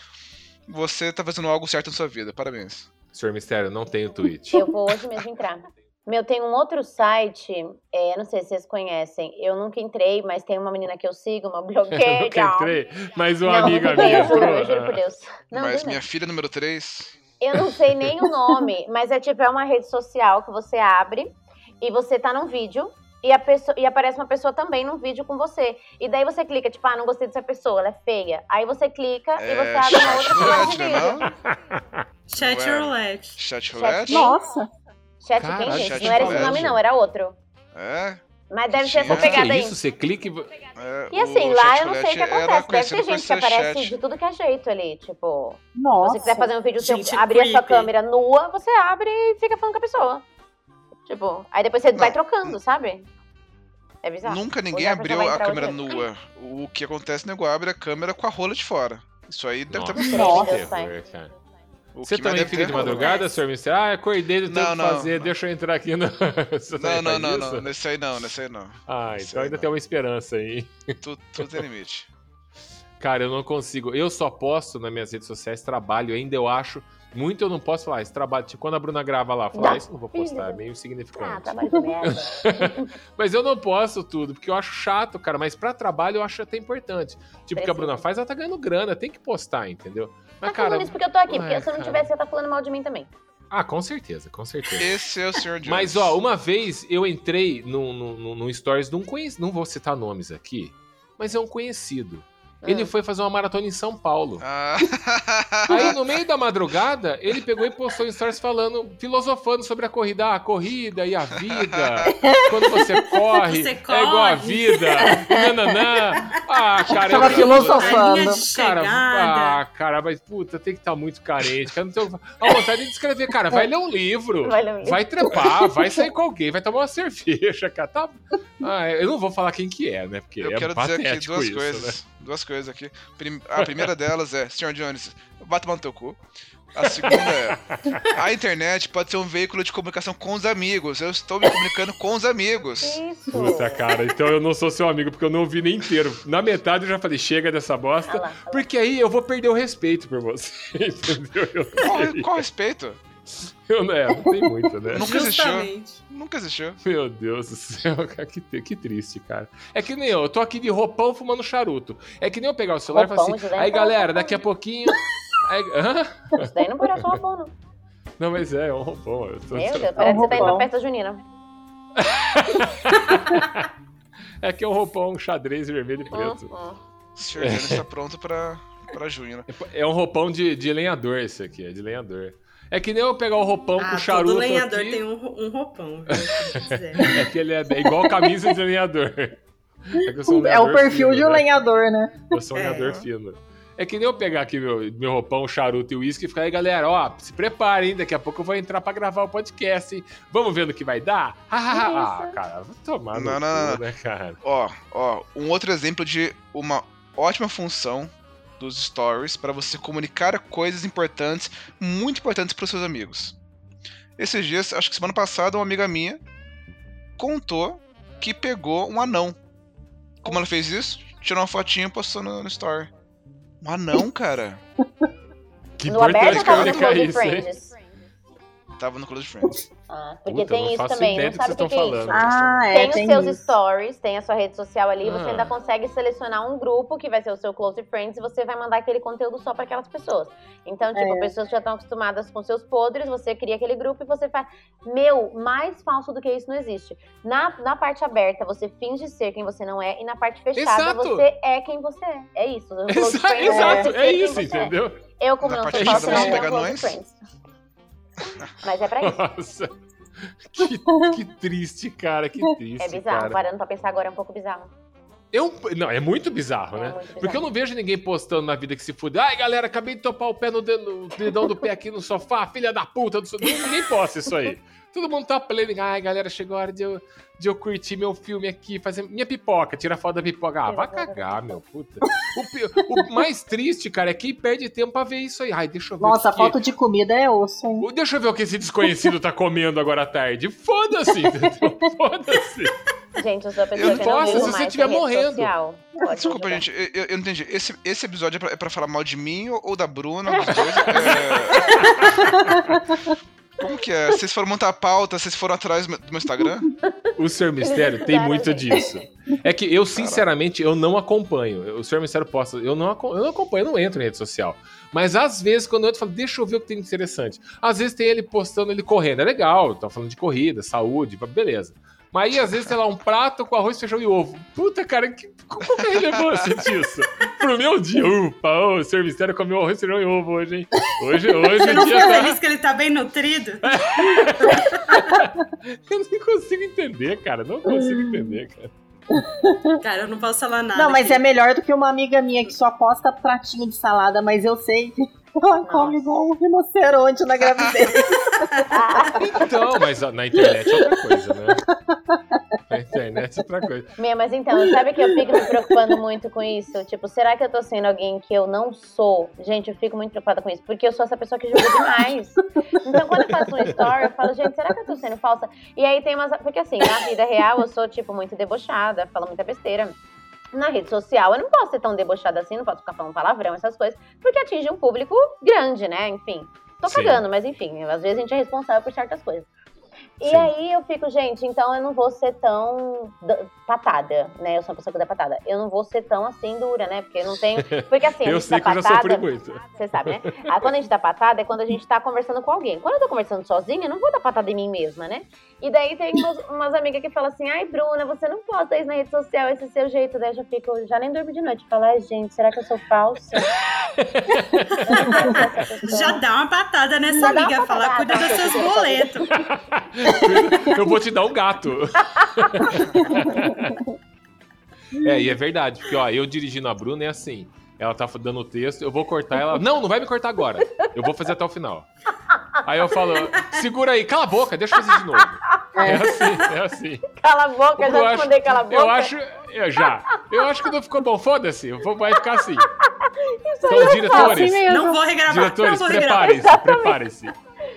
você tá fazendo algo certo na sua vida. Parabéns. Senhor Mistério, não tenho tweet. Eu vou hoje mesmo entrar. Meu, tem um outro site, é, não sei se vocês conhecem, eu nunca entrei, mas tem uma menina que eu sigo, uma Eu blogueira. nunca entrei, mas uma Não, amiga nunca minha eu juro, entrou. eu juro por. Deus. Não, Mas minha filha número 3. Eu não sei nem o nome, mas é tipo, é uma rede social que você abre e você tá num vídeo e, a pessoa, e aparece uma pessoa também num vídeo com você. E daí você clica, tipo, ah, não gostei dessa pessoa, ela é feia. Aí você clica e você É, abre uma outra roulette, né, vídeo. não? Chat roulette. Chat roulette? Nossa. Chat quem, gente? chat Não era esse nome, não, era outro. É. Mas deve ser essa que pegada é aí. isso? Você clica e. é, E assim, o lá eu não sei o que acontece. Deve ter gente que aparece chat. de tudo que é jeito ali. Tipo, se você quiser fazer um vídeo seu, Gente abrir a sua câmera nua, você abre e fica falando com a pessoa. Tipo, aí depois você vai Não. trocando, sabe? É bizarro. Nunca ninguém a abriu vai a câmera nua. O que acontece, nego abre a câmera com a rola de fora. Isso aí deve ter Nossa, bastante. Nossa. que terror, cara. O Você que também fica de madrugada, Sr. Mister? Ah, acordei do Não, tempo não, fazer, não. deixa eu entrar aqui no. Não, não, não, isso? não. Nesse aí não, nesse aí não. Ah, Isso então aí ainda não. tem uma esperança aí. Tudo, tudo tem limite. Cara, eu não consigo. Eu só posto nas minhas redes sociais trabalho, ainda eu acho. Muito eu não posso falar. Esse trabalho, tipo, quando a Bruna grava lá, ah, isso eu não vou postar, é meio Ah, insignificante. trabalho de merda. Mas eu não posto tudo, porque eu acho chato, cara. Mas pra trabalho eu acho até importante. Tipo, o que a Bruna faz, ela tá ganhando grana, tem que postar, entendeu? Mas, Tá falando cara. isso porque eu tô aqui, porque se eu não cara. tivesse, você tá falando mal de mim também. Ah, com certeza, com certeza. Esse é o Sr. Jones. Mas, ó, uma vez eu entrei no, no, no, no Stories de um conhecido. Não vou citar nomes aqui, mas é um conhecido. Ele Hum. foi fazer uma maratona em São Paulo. Ah, Aí, no meio da madrugada, ele pegou e postou em stories falando, filosofando sobre a corrida. Ah, a corrida e a vida. Quando você corre, Você é igual a corre. vida. Nananã. Ah, cara. Tava eu- filosofando. Cara, ah, cara, mas puta, tem que estar muito carente. Cara, não tenho a vontade de escrever, cara. Vai ler um livro. Vai ler um livro. Vai trepar, vai sair com alguém, vai tomar uma cerveja, cara. Tá... Ah, eu não vou falar quem que é, né? Porque eu é quero dizer aqui duas isso, coisas. né? Duas coisas aqui. Prim- A primeira delas é, Sr. Jones, vai tomar no teu cu. A segunda é, a internet pode ser um veículo de comunicação com os amigos. Eu estou me comunicando com os amigos. Isso. Puta, cara, então eu não sou seu amigo, porque eu não ouvi nem inteiro. Na metade eu já falei, chega dessa bosta, porque aí eu vou perder o respeito por você, entendeu? Eu, Qual, qual respeito? eu não, é, não tem muito, né? Nunca existiu. Justamente. Nunca existiu. Meu Deus do céu, cara, que, que triste, cara. É que nem eu, eu tô aqui de roupão fumando charuto. É que nem eu pegar o celular e falar Roupão assim, de aí galera, roupão. daqui a pouquinho... Aí, hã? Isso daí não parece uma boa, não. Não, mas é, é um roupão. Eu tô, Meu Deus, É parece um que você tá indo pra roupão. festa junina. É que é um roupão xadrez vermelho e preto. O Sr. Jones está pronto pra, pra junho, né? É um roupão de, de lenhador esse aqui, é de lenhador. É que nem eu pegar o roupão com Ah, charuto todo lenhador aqui. tem um, um roupão. É que ele é, é igual camisa de lenhador. É, que eu sou um É o lenhador perfil fino, de um né? lenhador, né? Eu sou um É. lenhador fino. É que nem eu pegar aqui meu, meu roupão, charuto e uísque e ficar aí, galera, ó, se preparem, daqui a pouco eu vou entrar pra gravar o podcast, hein? Vamos ver no que vai dar? ah, cara, vou tomar no Não, não, cu, né, cara? Ó, ó, um outro exemplo de uma ótima função dos stories para você comunicar coisas importantes, muito importantes para os seus amigos. Esses dias, acho que semana passada, uma amiga minha contou que pegou um anão. Como ela fez isso? Tirou uma fotinha e postou no, no story. Um anão, cara. Que No aberto importante comunicar isso, hein? Tava no Close Friends. Ah, porque Puta, tem isso também, não sabe o que, que é isso? Ah, é, tem os tem seus isso. stories, tem a sua rede social ali, você Ah. ainda consegue selecionar um grupo que vai ser o seu close friends e você vai mandar aquele conteúdo só para aquelas pessoas. Então, tipo, É. pessoas que já estão acostumadas com seus podres, você cria aquele grupo e você faz. Meu, mais falso do que isso não existe. Na, na parte aberta, você finge ser quem você não é, e na parte fechada, Exato. você é quem você é. É isso. Exa- Exato, você é quem isso, você entendeu? Eu, como Na não sou falsa, não você tenho close friends. Mas é pra isso. Nossa. Que, que triste, cara, que triste, É bizarro. cara. Parando pra pensar agora é um pouco bizarro. Eu, não, é muito bizarro, É né? muito bizarro. Porque eu não vejo ninguém postando na vida que se fude. Ai, galera, acabei de topar o pé no, dedo, no dedão do pé aqui no sofá, filha da puta. Do... Ninguém posta isso aí. Todo mundo tá pleno. Ai, galera, chegou a hora de eu, de eu curtir meu filme aqui, fazer minha pipoca, tirar foto da pipoca. Ah, vai cagar, meu, puta. O, o mais triste, cara, é quem perde tempo pra ver isso aí. Ai, deixa eu ver Nossa, o que... foto de comida é osso, hein? Deixa eu ver o que esse desconhecido tá comendo agora à tarde. Foda-se? Foda-se. Gente, eu sou a pessoa Eu que posso não se você estiver morrendo. social. Pode Desculpa, gente, eu, eu não entendi. Esse, esse episódio é pra, é pra falar mal de mim ou, ou da Bruna? Dos dois? É... Como que é? Vocês foram montar a pauta, vocês foram atrás do meu Instagram? O Senhor Mistério tem muito disso. É que eu, sinceramente, eu não acompanho. O Senhor Mistério posta. Eu não, eu não acompanho, eu não entro em rede social. Mas às vezes, quando eu entro, eu falo, deixa eu ver o que tem de interessante. Às vezes tem ele postando ele correndo. É legal, tá falando de corrida, saúde, beleza. Mas aí, às vezes, tem lá um prato com arroz, feijão e ovo. Puta, cara, que, qual que é a relevância disso? Pro meu dia, upa, ô, o Senhor Mistério comeu arroz, feijão e ovo hoje, hein? Hoje, hoje Você o não dia fica tá... feliz que ele tá bem nutrido? Eu não consigo entender, cara. Não consigo entender, cara. Cara, eu não posso falar nada. Não, mas aqui. é melhor do que uma amiga minha que só posta pratinho de salada, mas eu sei que ela come igual um rinoceronte na gravidez. Então, mas na internet é outra coisa, né? Na internet é outra coisa. Minha, mas então, sabe que eu fico me preocupando muito com isso? Tipo, será que eu tô sendo alguém que eu não sou? Gente, eu fico muito preocupada com isso, porque eu sou essa pessoa que julga demais. Então, quando eu faço um story, eu falo, gente, será que eu tô sendo falsa? E aí tem umas. Porque assim, na vida real eu sou, tipo, muito debochada, falo muita besteira. Na rede social, eu não posso ser tão debochada assim, não posso ficar falando palavrão, essas coisas, porque atinge um público grande, né? Enfim. Tô Sim. cagando, mas enfim, às vezes a gente é responsável por certas coisas. E Sim. aí eu fico, gente, então eu não vou ser tão patada, né? Eu sou uma pessoa que dá patada. Eu não vou ser tão assim dura, né? Porque eu não tenho. Porque assim, a eu gente sei dá que eu já patada. sofri muito. Você sabe, né? Aí quando a gente dá patada é quando a gente tá conversando com alguém. Quando eu tô conversando sozinha, eu não vou dar patada em mim mesma, né? E daí tem umas, umas amigas que falam assim, ai, Bruna, você não posta isso na rede social, esse seu jeito. Daí eu já fico, já nem durmo de noite. Falo, ai, gente, será que eu sou falsa? Já dá uma patada nessa Já amiga, fala, patada. cuida dos seus boletos. Eu vou te dar um gato. é, e é verdade, porque ó, eu dirigindo a Bruna é assim. Ela tá dando o texto, eu vou cortar ela. Não, não vai me cortar agora. Eu vou fazer até o final. Aí eu falo, segura aí, cala a boca, deixa eu fazer de novo. É assim, é assim. Cala a boca, Eu já acho- respondei cala a boca. Eu acho. Eu já. Eu acho que não ficou bom. Foda-se. Vai ficar assim. Isso Então, diretores. assim. Não vou regravar, Diretores, preparem-se, preparem-se.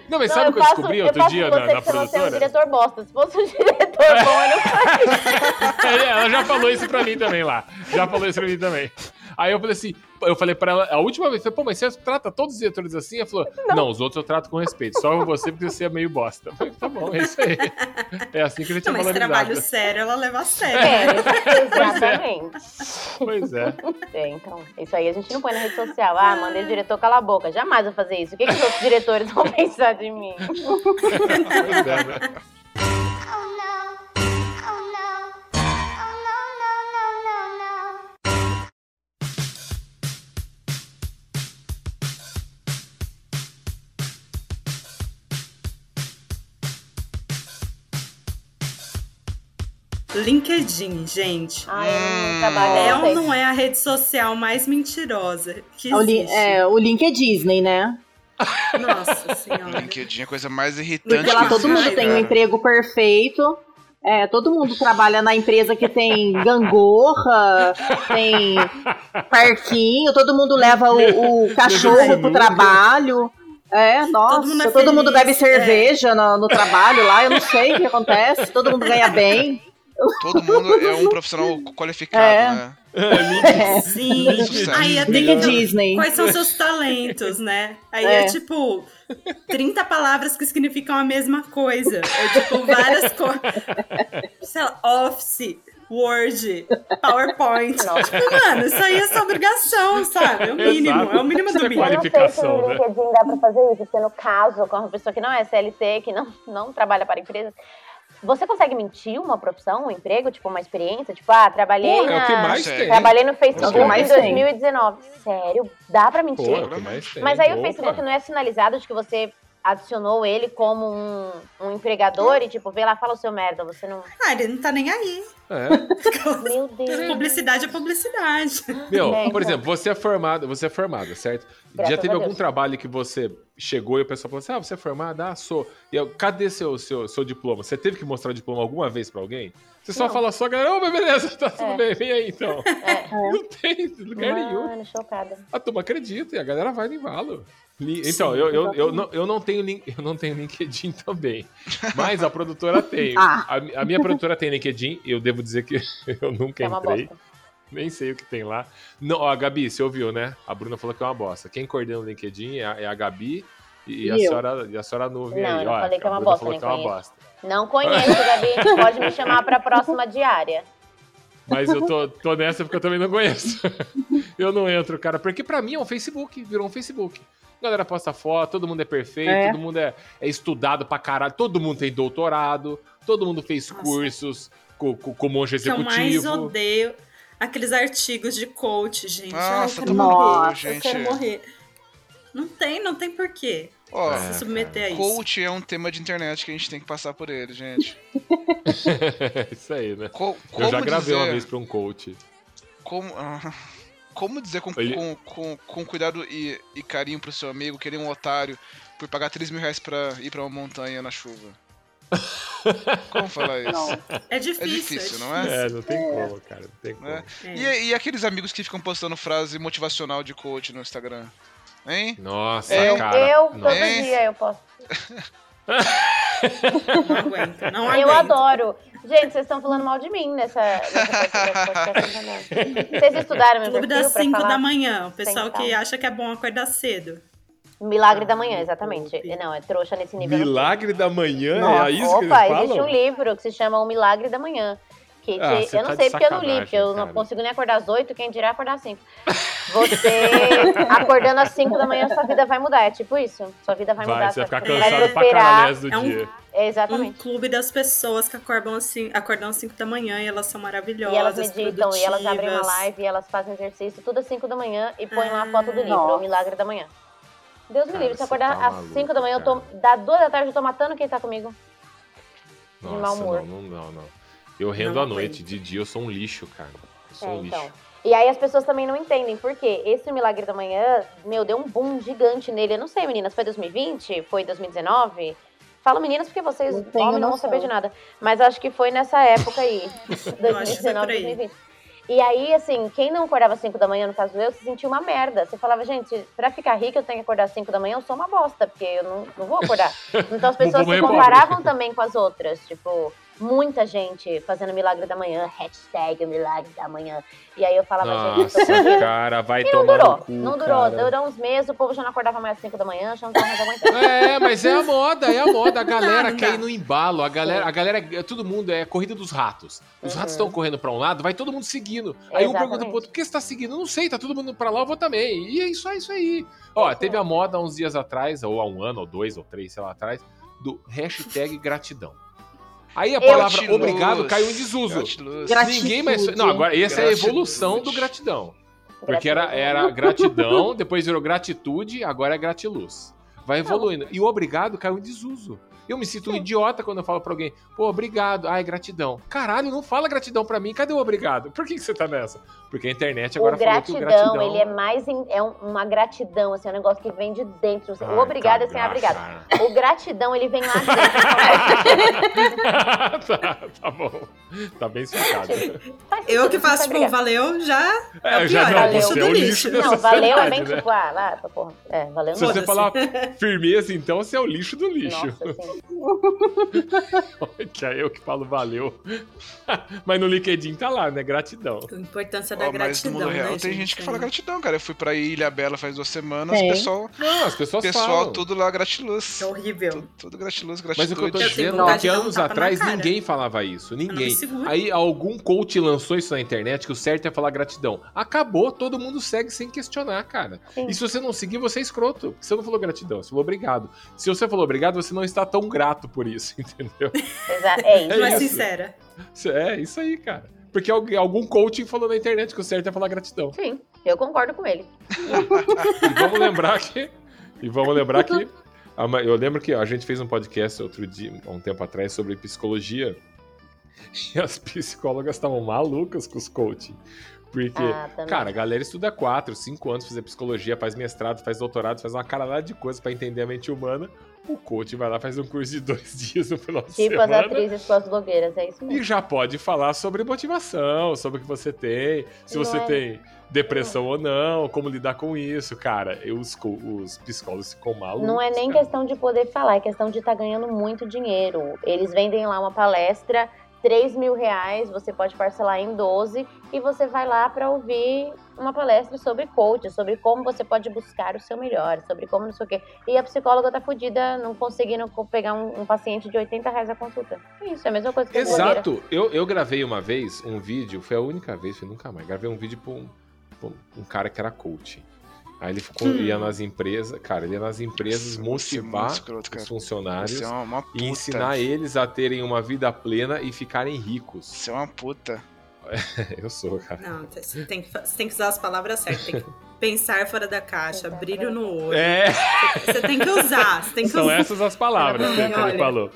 Não, mas Não, sabe o que eu descobri eu outro dia na, na que você tem um produtora? diretor bosta. Se fosse um diretor bom, eu não faria. É, ela já falou isso pra mim também lá. Já falou isso pra mim também. Aí eu falei assim, eu falei pra ela, a última vez, eu falei, pô, mas você trata todos os diretores assim? Ela falou, não, os outros eu trato com respeito, só você porque você é meio bosta. Eu falei, tá bom, é isso aí. É assim que a gente Não, é mas trabalho sério, ela leva a sério. É, exatamente. Pois é. É, então, isso aí a gente não põe na rede social. Ah, mandei o diretor calar a boca. Jamais vou fazer isso. O que, que os outros diretores vão pensar de mim? Pois é, né? LinkedIn, gente. Trabalho, é ou não é a rede social mais mentirosa que O, li- existe? é, o link é Disney, né? Nossa senhora. LinkedIn é a coisa mais irritante Porque lá que todo mundo tem um emprego perfeito. É, todo mundo trabalha na empresa que tem gangorra, tem parquinho, todo mundo leva o, o cachorro pro trabalho. É, nossa, todo mundo mundo, é feliz, bebe cerveja no, no trabalho lá, eu não sei o que acontece, todo mundo ganha bem. Todo mundo é um profissional qualificado, É. né? É. Sim. Aí é Link é Disney. Quais são seus talentos, né? Aí É. é. tipo 30 palavras que significam a mesma coisa. É tipo várias coisas. Sei lá, Office, Word, PowerPoint. Tipo, mano, isso aí é sua obrigação, sabe? É o mínimo. Exato. É o mínimo do é mínimo. Eu não sei se no né? LinkedIn dá pra fazer isso, porque no caso, com uma pessoa que não é CLT, que não, não trabalha para empresas, você consegue mentir uma profissão, um emprego, tipo uma experiência? Tipo, ah, trabalhei Porra, é o na... que mais tem. Trabalhei no É Facebook mais em tem. 2019. Sério? Dá pra mentir? Pô, é o que mais tem. Mas aí o. Facebook não é sinalizado de que você adicionou ele como um, um empregador e, tipo, vê lá, fala o seu merda, você não... Ah, ele não tá nem aí. É. Meu Deus. Publicidade é publicidade. Meu, É, por então. exemplo, você é formada, você é formada, certo? Graças Já teve algum Deus. trabalho que você chegou e o pessoal falou assim: ah, você é formada? Ah, sou. E eu, cadê seu, seu, seu diploma? Você teve que mostrar o diploma alguma vez pra alguém? Você só Não. fala só, galera, ô, mas beleza, tá tudo É. bem, vem aí então. É. Não tem lugar nenhum. Mano, chocada. A turma acredita e a galera vai no embalo. Então, eu, eu, eu, não, eu, não tenho link, eu não tenho LinkedIn também. Mas a produtora tem. Ah. A, a minha produtora tem LinkedIn, eu devo dizer que eu nunca É entrei. bosta. Nem sei o que tem lá. Não, ó, a Gabi, você ouviu, né? A Bruna falou que é uma bosta. Quem coordena o LinkedIn é a, é a Gabi e, E a senhora, e a senhora Nuvem Não, aí. não ó, falei que é a uma bosta, nem é conheço. bosta. Não conheço, Gabi. Pode me chamar pra próxima diária. Mas eu tô, tô nessa porque eu também não conheço. eu não entro, cara. Porque pra mim é um Facebook, virou um Facebook. A galera posta foto, todo mundo é perfeito, É. todo mundo é, é estudado pra caralho, todo mundo tem doutorado, todo mundo fez Nossa. cursos com, com, com monge O que eu mais executivo. odeio aqueles artigos de coach, gente. Ai, eu Nossa, quero morrer. mundo, Eu gente. quero morrer. Não tem, não tem porquê Ó, se submeter a isso. coach é um tema de internet que a gente tem que passar por ele, gente. Isso aí, né? Co- Eu já gravei uma dizer- vez pra um coach. Como, ah, como dizer com, Ele- com, com, com cuidado e, e carinho pro seu amigo que ele é um otário por pagar 3 mil reais pra ir pra uma montanha na chuva? Como falar isso? É difícil. É difícil, não é? É, não tem como, cara. Não tem como. Né? É. E, e aqueles amigos que ficam postando frase motivacional de coach no Instagram? Hein? Nossa, É, cara. eu, todo nossa. É. dia eu posso. Não aguento, não Eu aguento. adoro. Gente, vocês estão falando mal de mim nessa, nessa. Vocês estudaram meu Clube das pra 5 falar? da manhã. O pessoal Sem que acha que é bom acordar cedo. Milagre da manhã, exatamente. Não, é trouxa nesse nível. eu Milagre da manhã, Nossa, é isso que eles Opa, falam? existe um livro que se chama O Milagre da Manhã. Que Ah, te- você eu não tá sei de porque eu não li, porque eu não cara. consigo nem acordar às 8, quem dirá acordar às 5. Você acordando às 5 da manhã, sua vida vai mudar. É tipo isso. Sua vida vai, Vai, mudar. você vai ficar cansado pra prosperar. caralho do É um- dia. É, Um Exatamente. clube das pessoas que acordam assim, acordam às 5 da manhã e elas são maravilhosas. E elas meditam, e elas abrem uma live, e elas fazem exercício tudo às 5 da manhã e põem lá a foto do livro, Nossa. O Milagre da Manhã. Deus me Cara, livre, se acordar tá às maluco, 5 da manhã, eu tô. cara. Da 2 da tarde eu tô matando quem tá comigo. de Nossa, mau humor. não, não, não, não. Eu rendo Não à noite, de dia eu sou um lixo, cara. Eu sou É, um então. lixo. E aí as pessoas também não entendem, porque esse Milagre da Manhã, meu, deu um boom gigante nele. Eu não sei, meninas, foi 2020? Foi 2019? Falo meninas porque vocês, Não homens, não vão noção. saber de nada. Mas acho que foi nessa época aí, Eu acho que foi 2019, por aí. 2020. E aí, assim, quem não acordava às 5 da manhã, no caso eu, se sentia uma merda. Você falava, gente, pra ficar rica eu tenho que acordar às 5 da manhã, eu sou uma bosta, porque eu não, não vou acordar. Então as pessoas se morrer comparavam também com as outras. Tipo, muita gente fazendo milagre da manhã, hashtag milagre da manhã. E aí eu falava, gente, Nossa, conseguindo. cara, vai E não tomar durou. no cu, não durou. cara. Durou uns meses, o povo já não acordava mais às 5 da manhã, já não tava mais aguentando. É, mas é a moda, é a moda. A galera Não quer ir no embalo. A galera, a galera, é- todo mundo é corrida dos ratos. Os Uhum. ratos estão correndo pra um lado, vai todo mundo seguindo. Aí um pergunta Exatamente. pro outro, por que você tá seguindo? Eu não sei, tá todo mundo pra lá, eu vou também. E é isso, é isso aí. Ó, teve a moda há uns dias atrás, ou há um ano, ou dois, ou três, sei lá, atrás, do hashtag gratidão. Aí a palavra obrigado caiu em desuso. Eu te luz. Gratitude. Ninguém mais. Não, agora essa é a evolução do gratidão. Porque era, era gratidão, depois virou gratitude, agora é gratiluz. Vai evoluindo. E o obrigado caiu em desuso. Eu me sinto um idiota quando eu falo pra alguém, pô, obrigado, ai, gratidão. Caralho, não fala gratidão pra mim, cadê o obrigado? Por que, que você tá nessa? Porque a internet agora o falou que gratidão, o gratidão. ele é mais. em- é um- uma gratidão, assim, é um negócio que vem de dentro. Você- Ai, o obrigado é assim, obrigado. cara. O gratidão, ele vem lá dentro. tá, tá bom. Tá bem explicado. Eu que faço, tipo, valeu, já. É, É, o já não, é o lixo você do é o lixo. lixo Não, valeu é bem sociedade, né? tipo, ah, lá, essa porra. É, valeu Se não. você falar firmeza, então, você é o lixo do lixo. Nossa, sim. Que é eu que falo valeu. Mas no LinkedIn tá lá, né? Gratidão. A importância da Ó, mas no gratidão, mundo real né, tem gente que fala É. gratidão, cara. Eu fui pra Ilha Bela faz duas semanas, Tem. pessoal, Não, as pessoas pessoal falam. tudo lá gratiluz. É horrível. Tudo, tudo gratiluz, Mas gratitude. o que eu tô dizendo é que anos atrás ninguém falava isso. Ninguém. Aí algum coach lançou isso na internet que o certo é falar gratidão. Acabou, todo mundo segue sem questionar, cara. Sim. E se você não seguir, você é escroto. Você não falou gratidão, você falou obrigado. Se você falou obrigado, você não está tão grato por isso, entendeu? Exa- É isso. Não é isso. sincera. É isso aí, cara. Porque algum coaching falou na internet que o certo é falar gratidão. Sim, eu concordo com ele. E vamos lembrar que. E vamos lembrar que. Eu lembro que a gente fez um podcast outro dia, há um tempo atrás, sobre psicologia. E as psicólogas estavam malucas com os coaching. Porque, Ah, cara, a galera estuda 4, 5 anos, fazer psicologia, faz mestrado, faz doutorado, faz uma caralhada de coisa pra entender a mente humana. O coach vai lá, faz um curso de dois dias no final de Tipo as semana. atrizes com as blogueiras, é isso mesmo. E já pode falar sobre motivação, sobre o que você tem, se Não você é- tem depressão ou não, como lidar com isso, cara. Eu, os, os psicólogos ficam malucos. Não é nem cara. questão de poder falar, é questão de estar ganhando muito dinheiro. Eles vendem lá uma palestra, 3 mil reais, você pode parcelar em 12 e você vai lá para ouvir uma palestra sobre coach, sobre como você pode buscar o seu melhor, sobre como não sei o quê. E a psicóloga tá fodida, não conseguindo co- pegar um, um paciente de 80 reais a consulta. É isso, é a mesma coisa que. Exato. Eu, eu gravei uma vez um vídeo, foi a única vez, foi nunca mais. Gravei um vídeo pra um, pra um cara que era coach. Aí ele ficou, Hum. ia nas empresas, cara, ele ia nas empresas Você é motivar escroto, os funcionários Você é uma, uma puta. e ensinar eles a terem uma vida plena e ficarem ricos. Você é uma puta. Eu sou, cara. Não, você tem, que, você tem que usar as palavras certas. Tem que pensar fora da caixa, brilho no olho. É, Você tem que usar, você tem que são usar. essas as palavras que, que ele Olha. falou.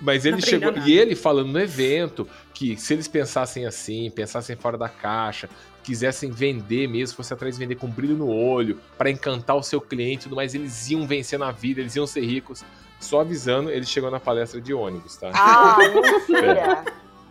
Mas ele chegou. aprendeu E nada. ele falando no evento que se eles pensassem assim, pensassem fora da caixa, quisessem vender mesmo, fosse atrás de vender com brilho no olho, pra encantar o seu cliente e tudo mais, eles iam vencer na vida, eles iam ser ricos. Só avisando, ele chegou na palestra de ônibus, tá? Ah, mentira.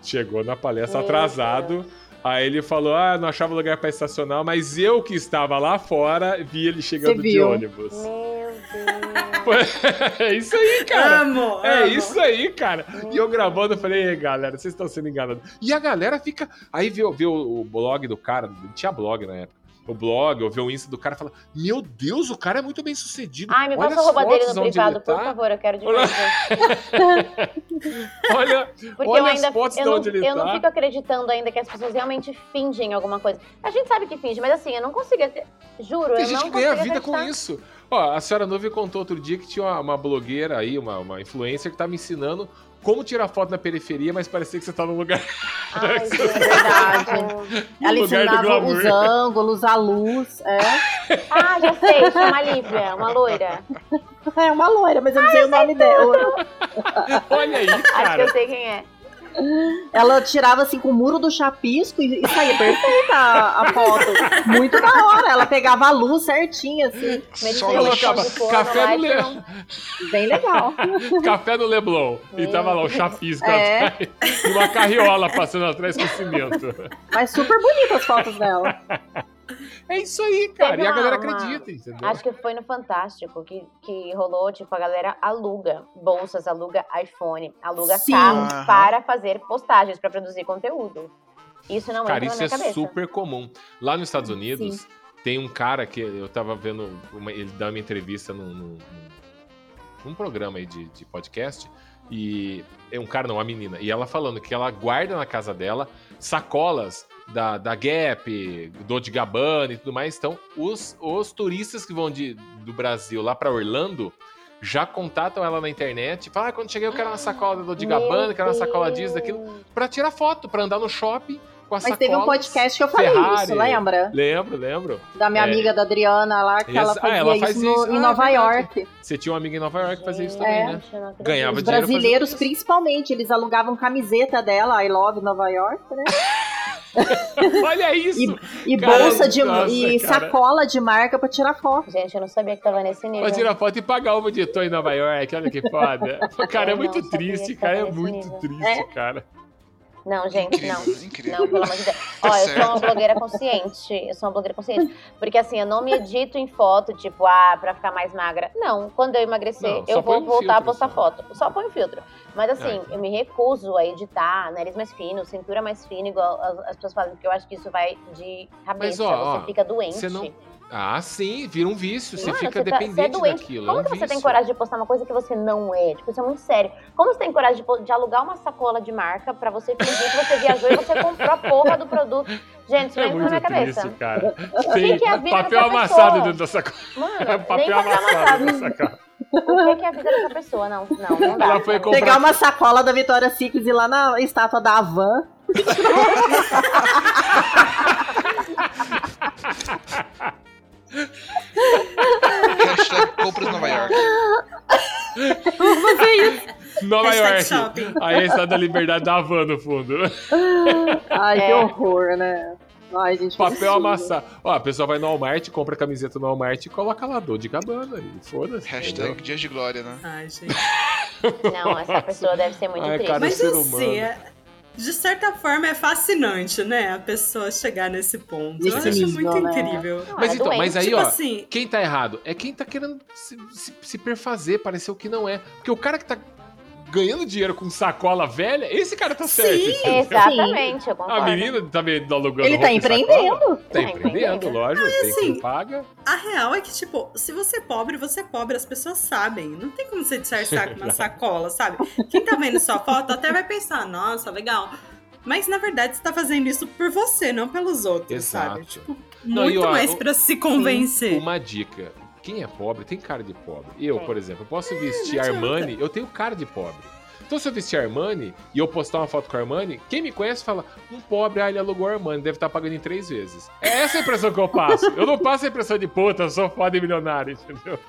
Chegou na palestra Meu atrasado. Aí ele falou: Ah, não achava lugar pra estacionar, mas eu que estava lá fora vi ele chegando de viu. ônibus. Meu Deus. é isso aí, cara. Amo, É amo. isso aí, cara. E eu gravando, eu falei, "Ei, galera, vocês estão sendo enganados. E a galera fica. Aí vê, vê o, o blog do cara, tinha blog na época. O blog, ou vê o Insta do cara e fala: Meu Deus, o cara é muito bem sucedido. Ai, me passa as a roupa dele no privado, por tá. favor, eu quero de Olha-. Olha, Porque olha eu ainda as fotos eu não, onde ele eu tá. não fico acreditando ainda que as pessoas realmente fingem alguma coisa. A gente sabe que finge, mas assim, eu não consigo. Juro, Tem eu gente não que ganha consigo vida com isso. Ó, a senhora Nuvem contou outro dia que tinha uma, uma blogueira aí, uma, uma influencer, que tava ensinando como tirar foto na periferia, mas parecia que você tá num lugar. Ai, gente, Verdade. Ela No ensinava os ângulos, a luz. É. Ah, já sei, chama a Lívia, uma loira. é uma loira, mas eu não sei o nome dela. Olha aí, Acho que cara. eu sei quem é. Ela tirava assim com o muro do chapisco e, e saía perfeita a, a foto. Muito da hora. Ela pegava a luz certinha, assim. Só colocava café no que Le- não- Bem legal. Café no Leblon. E tava lá o chapisco É. atrás. E uma carriola passando atrás com cimento. Mas super bonitas as fotos dela. É isso aí, cara. Teve E a uma- galera uma- acredita, entendeu? Acho que foi no Fantástico que, que rolou, tipo, a galera aluga bolsas, aluga iPhone, aluga Sim. carros Aham. para fazer postagens, para produzir conteúdo. Isso não Cara, entra isso na é minha cabeça. super comum. Lá nos Estados Unidos, tem um cara que eu tava vendo, uma- ele dá uma entrevista num, num- num- num programa aí de, de podcast, e é um cara, não, uma menina, e ela falando que ela guarda na casa dela sacolas da, da Gap, Dolce Gabbana e tudo mais. Então, os, os turistas que vão de, do Brasil lá pra Orlando já contatam ela na internet e falam, ah, quando cheguei eu quero uma sacola da Dolce Gabbana, quero uma sacola disso, daquilo, pra tirar foto, pra andar no shopping com as Mas teve um podcast que eu falei Ferrari. isso, lembra? Lembro, lembro. Da minha É. amiga da Adriana lá, que ela Essa- ah, fazia ela isso, fazia no- isso. em Ah, Nova verdade. York. Você tinha um amigo em Nova York que fazia isso Gente, também, É. né? Ganhava Os dinheiro brasileiros, isso. principalmente, eles alugavam camiseta dela, I Love Nova York, né? Olha isso! E Cara, bolsa de nossa, e cara. sacola de marca pra tirar foto. Gente, eu não sabia que tava nesse nível. Pra tirar foto e pagar uma de em Nova York, olha que foda. Cara, é Eu muito triste, cara, é muito nível. triste, É. cara. Não, gente, Incrível, não. incrível. Não, pelo amor de Deus. Ó, eu sou uma blogueira consciente. Eu sou uma blogueira consciente. Porque assim, eu não me edito em foto, tipo, ah, pra ficar mais magra. Não, quando eu emagrecer, Não, eu vou voltar a filtro postar só. foto. Só põe filtro. Mas assim, É. eu me recuso a editar nariz mais fino, cintura mais fina, igual as, as pessoas fazem, porque eu acho que isso vai de cabeça. ó, ó, você fica doente. você não- Ah, sim, vira um vício, você Mano, fica tá- dependente você é doente. daquilo. Como é um que você tem vício. coragem de postar uma coisa que você não é? Tipo, isso é muito sério. Como você tem coragem de, de alugar uma sacola de marca pra você fingir que você viajou e você comprou a porra do produto? Gente, isso É não entra na minha muito cabeça. triste, cara. Tem que é a vida papel amassado pessoa? dentro da sacola. Mano, papel amassado dentro da sacola. O que é a vida dessa pessoa? Não, não, não dá. Ela foi comprar- Pegar uma sacola da Vitória Secret e ir lá na estátua da Havan. Hashtag compras Nova York. Nova Hashtag York. shopping. Aí a Estátua da Liberdade da Havan no fundo. Ai, que É. horror, né? Ai, gente. Papel amassado. Ó, a pessoa vai no Walmart, compra camiseta no Walmart e coloca lá dor de Gabbana. E foda-se. Hashtag entendeu? Dias de Glória, né? Ai, gente. Não, essa pessoa deve ser muito Ai, triste. cara, Mas ser assim, humano. é- de certa forma é fascinante, né? A pessoa chegar nesse ponto. Eu Nesse acho nível, muito né? incrível. Não, Mas é então, doente. mas aí, tipo ó, assim, quem tá errado? É quem tá querendo se, se, se perfazer, parecer o que não é. Porque o cara que tá ganhando dinheiro com sacola velha, esse cara tá certo. Sim. entendeu? Exatamente, eu concordo. A menina tá vendo alugando Ele tá empreendendo. sacola? Tá Tá empreendendo, lógico. tem assim, quem paga. a real é que, tipo, se você é pobre, você é pobre, as pessoas sabem. Não tem como você disfarçar com uma sacola, sabe? Quem tá vendo sua foto até vai pensar, nossa, legal. Mas na verdade você tá fazendo isso por você, não pelos outros, sabe? Exato. Tipo, Não, muito e, ó, mais pra se convencer. Uma dica. Quem é pobre tem cara de pobre. Eu, Sim. por exemplo, eu posso vestir não adianta. Armani, eu tenho cara de pobre. Então, se eu vestir Armani e eu postar uma foto com Armani, quem me conhece fala: um pobre, ah, ele alugou Armani, deve estar pagando em três vezes. É essa a impressão que eu passo. Eu não passo a impressão de puta, eu sou foda e milionário, entendeu?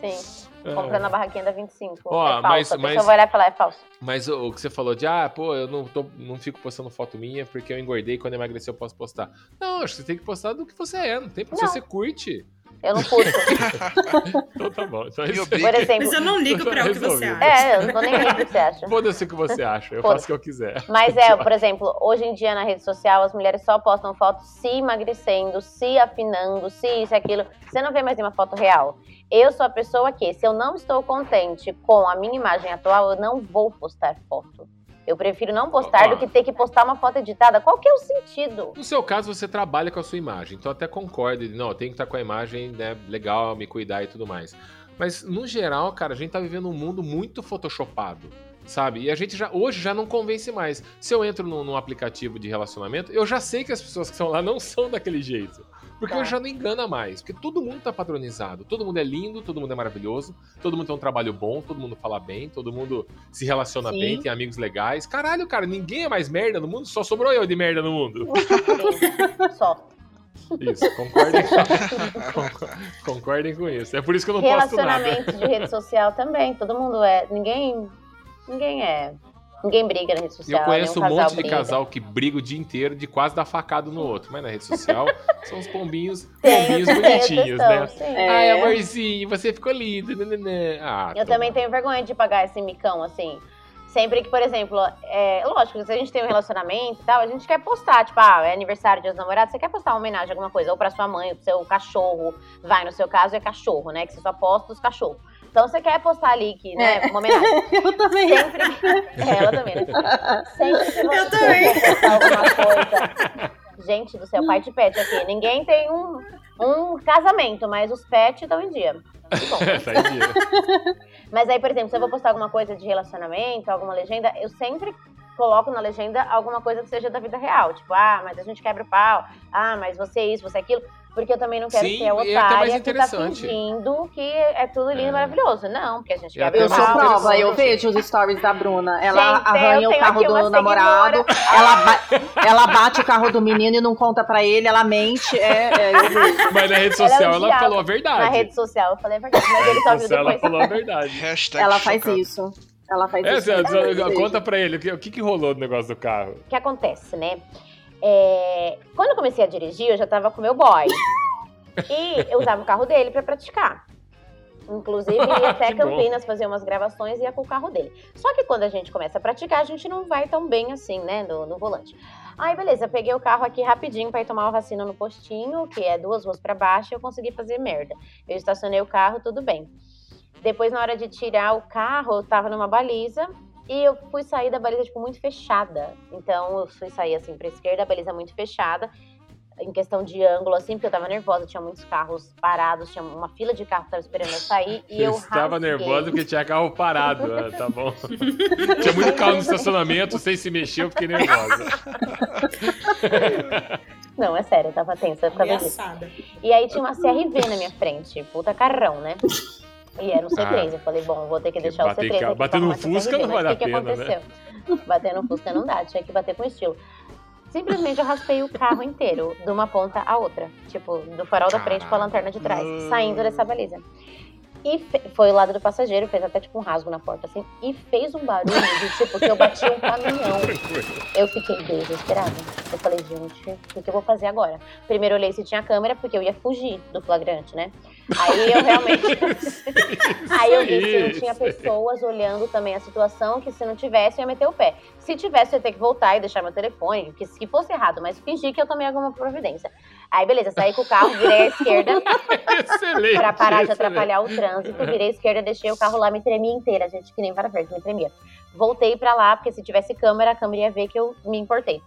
Sim, É. comprando a barraquinha da 25. Ó, é falso. mas- a pessoa mas- vai olhar e falar, é falso. Mas o, o que você falou de, ah, pô, eu não, tô, não fico postando foto minha porque eu engordei quando eu emagreci eu posso postar. Não, acho que você tem que postar do que você é, não tem porque Não. você curte. Eu não curto. Então tá bom. Então é isso Por exemplo. Mas eu não ligo pra o que você acha. É, eu não tô nem aí o que você acha. Foda-se o que você acha, eu faço o que eu quiser. Mas é, por exemplo, hoje em dia na rede social as mulheres só postam fotos se emagrecendo, se afinando, se isso e aquilo. Você não vê mais nenhuma foto real. Eu sou a pessoa que, se eu não estou contente com a minha imagem atual, eu não vou postar foto. Eu prefiro não postar do que ter que postar uma foto editada. Qual que é o sentido? No seu caso, você trabalha com a sua imagem, então até concordo. Não, eu tenho que estar com a imagem né, legal, me cuidar e tudo mais. Mas, no geral, cara, a gente tá vivendo um mundo muito photoshopado, sabe? E a gente já hoje já não convence mais. Se eu entro num, num aplicativo de relacionamento, eu já sei que as pessoas que estão lá não são daquele jeito. Porque Tá. eu já não engana mais. Porque todo mundo tá padronizado. Todo mundo é lindo, todo mundo é maravilhoso, todo mundo tem um trabalho bom, todo mundo fala bem, todo mundo se relaciona Sim. bem, tem amigos legais. Caralho, cara, ninguém é mais merda no mundo, só sobrou eu de merda no mundo. Só. Isso, concordem com, concordem com isso. É por isso que eu não posto nada. Relacionamentos de rede social também. Todo mundo é. Ninguém. Ninguém é. Ninguém briga na rede social. eu conheço um monte de briga. casal que briga o dia inteiro de quase dar facada no outro. Mas na rede social são os pombinhos, pombinhos bonitinhos, né? sim. Ai, É. amorzinho, você ficou lindo. Ah, Eu também tenho vergonha de pagar esse micão, assim. Sempre que, por exemplo, é, lógico, se a gente tem um relacionamento e tal, a gente quer postar, tipo, ah, é aniversário, dia dos namorados, você quer postar uma homenagem a alguma coisa, ou pra sua mãe, ou pro seu cachorro, vai, no seu caso, é cachorro, né, que você só posta os cachorros. Então você quer postar ali que, né, uma homenagem. Eu também. Sempre. É, ela também, né? Sempre que você Eu também. for postar alguma coisa... Gente do céu, pai de pet aqui. Ninguém tem um, um casamento, mas os pets estão em dia. Que bom. tá em dia. Mas aí, por exemplo, se eu vou postar alguma coisa de relacionamento, alguma legenda, eu sempre coloco na legenda alguma coisa que seja da vida real. Tipo, ah, mas a gente quebra o pau. Ah, mas você isso, você aquilo. Porque eu também não quero Sim, ser a e é otária que tá fingindo que é tudo lindo e maravilhoso. Não, porque a gente quebra o Eu mais sou pau. prova, eu vejo os stories da Bruna. Ela Gente, eu arranha o carro do namorado, ela, ba- ela bate o carro do menino e não conta pra ele, ela mente. É, é, eu. Mas na rede Ela é social um ela, diabo. falou a verdade. Na rede social, eu falei a verdade, mas ele só viu social ela depois. falou a verdade. Hashtag Ela faz chocado. isso. Ela faz É, isso. Eu conta pra ele, o que, o que que rolou no negócio do carro? O que acontece, né? É, Quando eu comecei a dirigir, eu já tava com meu boy. E eu usava o carro dele pra praticar. Inclusive, ia até Que bom. Campinas fazer umas gravações e ia com o carro dele. Só que quando a gente começa a praticar, a gente não vai tão bem assim, né, no, no volante. Aí, beleza, peguei o carro aqui rapidinho pra ir tomar uma vacina no postinho, que é duas ruas pra baixo, e eu consegui fazer merda. Eu estacionei o carro, tudo bem. Depois, na hora de tirar o carro, eu tava numa baliza e eu fui sair da baliza, tipo, muito fechada. Então, eu fui sair, assim, pra esquerda, a baliza muito fechada. Em questão de ângulo, assim, porque eu tava nervosa, tinha muitos carros parados, tinha uma fila de carros que tava esperando eu sair. E eu estava rasguei. nervosa porque tinha carro parado. Ah, tá bom. tinha muito carro no estacionamento, sem se mexer, eu fiquei nervosa. Não, é sério, eu tava tensa. Ameaçada. E aí tinha uma CRV na minha frente, puta carrão, né? E era um C3. Ah. eu falei, bom, vou ter que Que deixar o bater C3 ca- aqui bater no Fusca não vale o que a que pena, né? aconteceu? Bater no Fusca não dá, tinha que bater com estilo. Simplesmente eu raspei o carro inteiro, de uma ponta à outra. Tipo, do farol da frente com a lanterna de trás, saindo dessa baliza. E foi o lado do passageiro, fez até tipo um rasgo na porta, assim, e fez um barulho de tipo que eu bati um caminhão. Eu fiquei desesperada. Eu falei, gente, o que, eu vou fazer agora? Primeiro eu olhei se tinha câmera, porque eu ia fugir do flagrante, né? Aí eu realmente. aí eu vi se não tinha pessoas olhando também a situação, que se não tivesse, eu ia meter o pé. Se tivesse, eu ia ter que voltar e deixar meu telefone, que se fosse errado, mas fingir que eu tomei alguma providência. Aí, beleza, saí com o carro, virei à esquerda Excelente. pra parar de excelente. atrapalhar o trânsito. Virei à esquerda, deixei o carro lá, me tremia inteira, gente, que nem vara verde, me tremia. Voltei pra lá, porque se tivesse câmera, a câmera ia ver que eu me importei.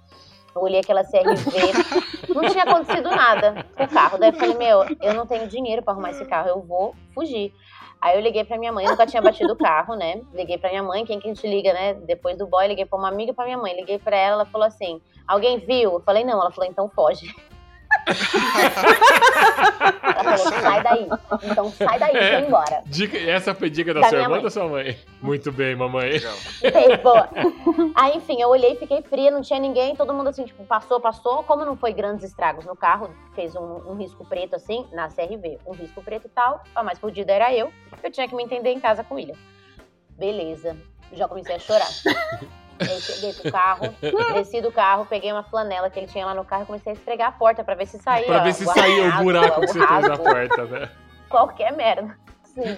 Eu olhei aquela CRV, não tinha acontecido nada com o carro. Daí eu falei, meu, eu não tenho dinheiro pra arrumar esse carro, eu vou fugir. Aí eu liguei pra minha mãe, nunca tinha batido o carro, né? Liguei pra minha mãe, quem que a gente liga, né? Depois do boy, liguei pra uma amiga e pra minha mãe. Liguei pra ela, ela falou assim: alguém viu? Eu falei, não. Ela falou, então foge. Ela falou, sai daí. Então sai daí, É. vai embora. Dica- essa foi dica da, Da sua irmã ou mãe. da sua mãe? Muito bem, mamãe. Boa. Aí, enfim, eu olhei, fiquei fria, não tinha ninguém, todo mundo assim, tipo, passou, passou. Como não foi grandes estragos no carro, fez um, um risco preto assim, na CRV, um risco preto e tal. A mais fodida era eu, eu tinha que me entender em casa com o William. Beleza. Já comecei a chorar. Aí cheguei pro carro, desci do carro, peguei uma flanela que ele tinha lá no carro e comecei a esfregar a porta pra ver se saía. Pra ver se saía o buraco que você fez na porta, né? Qualquer merda. Sim.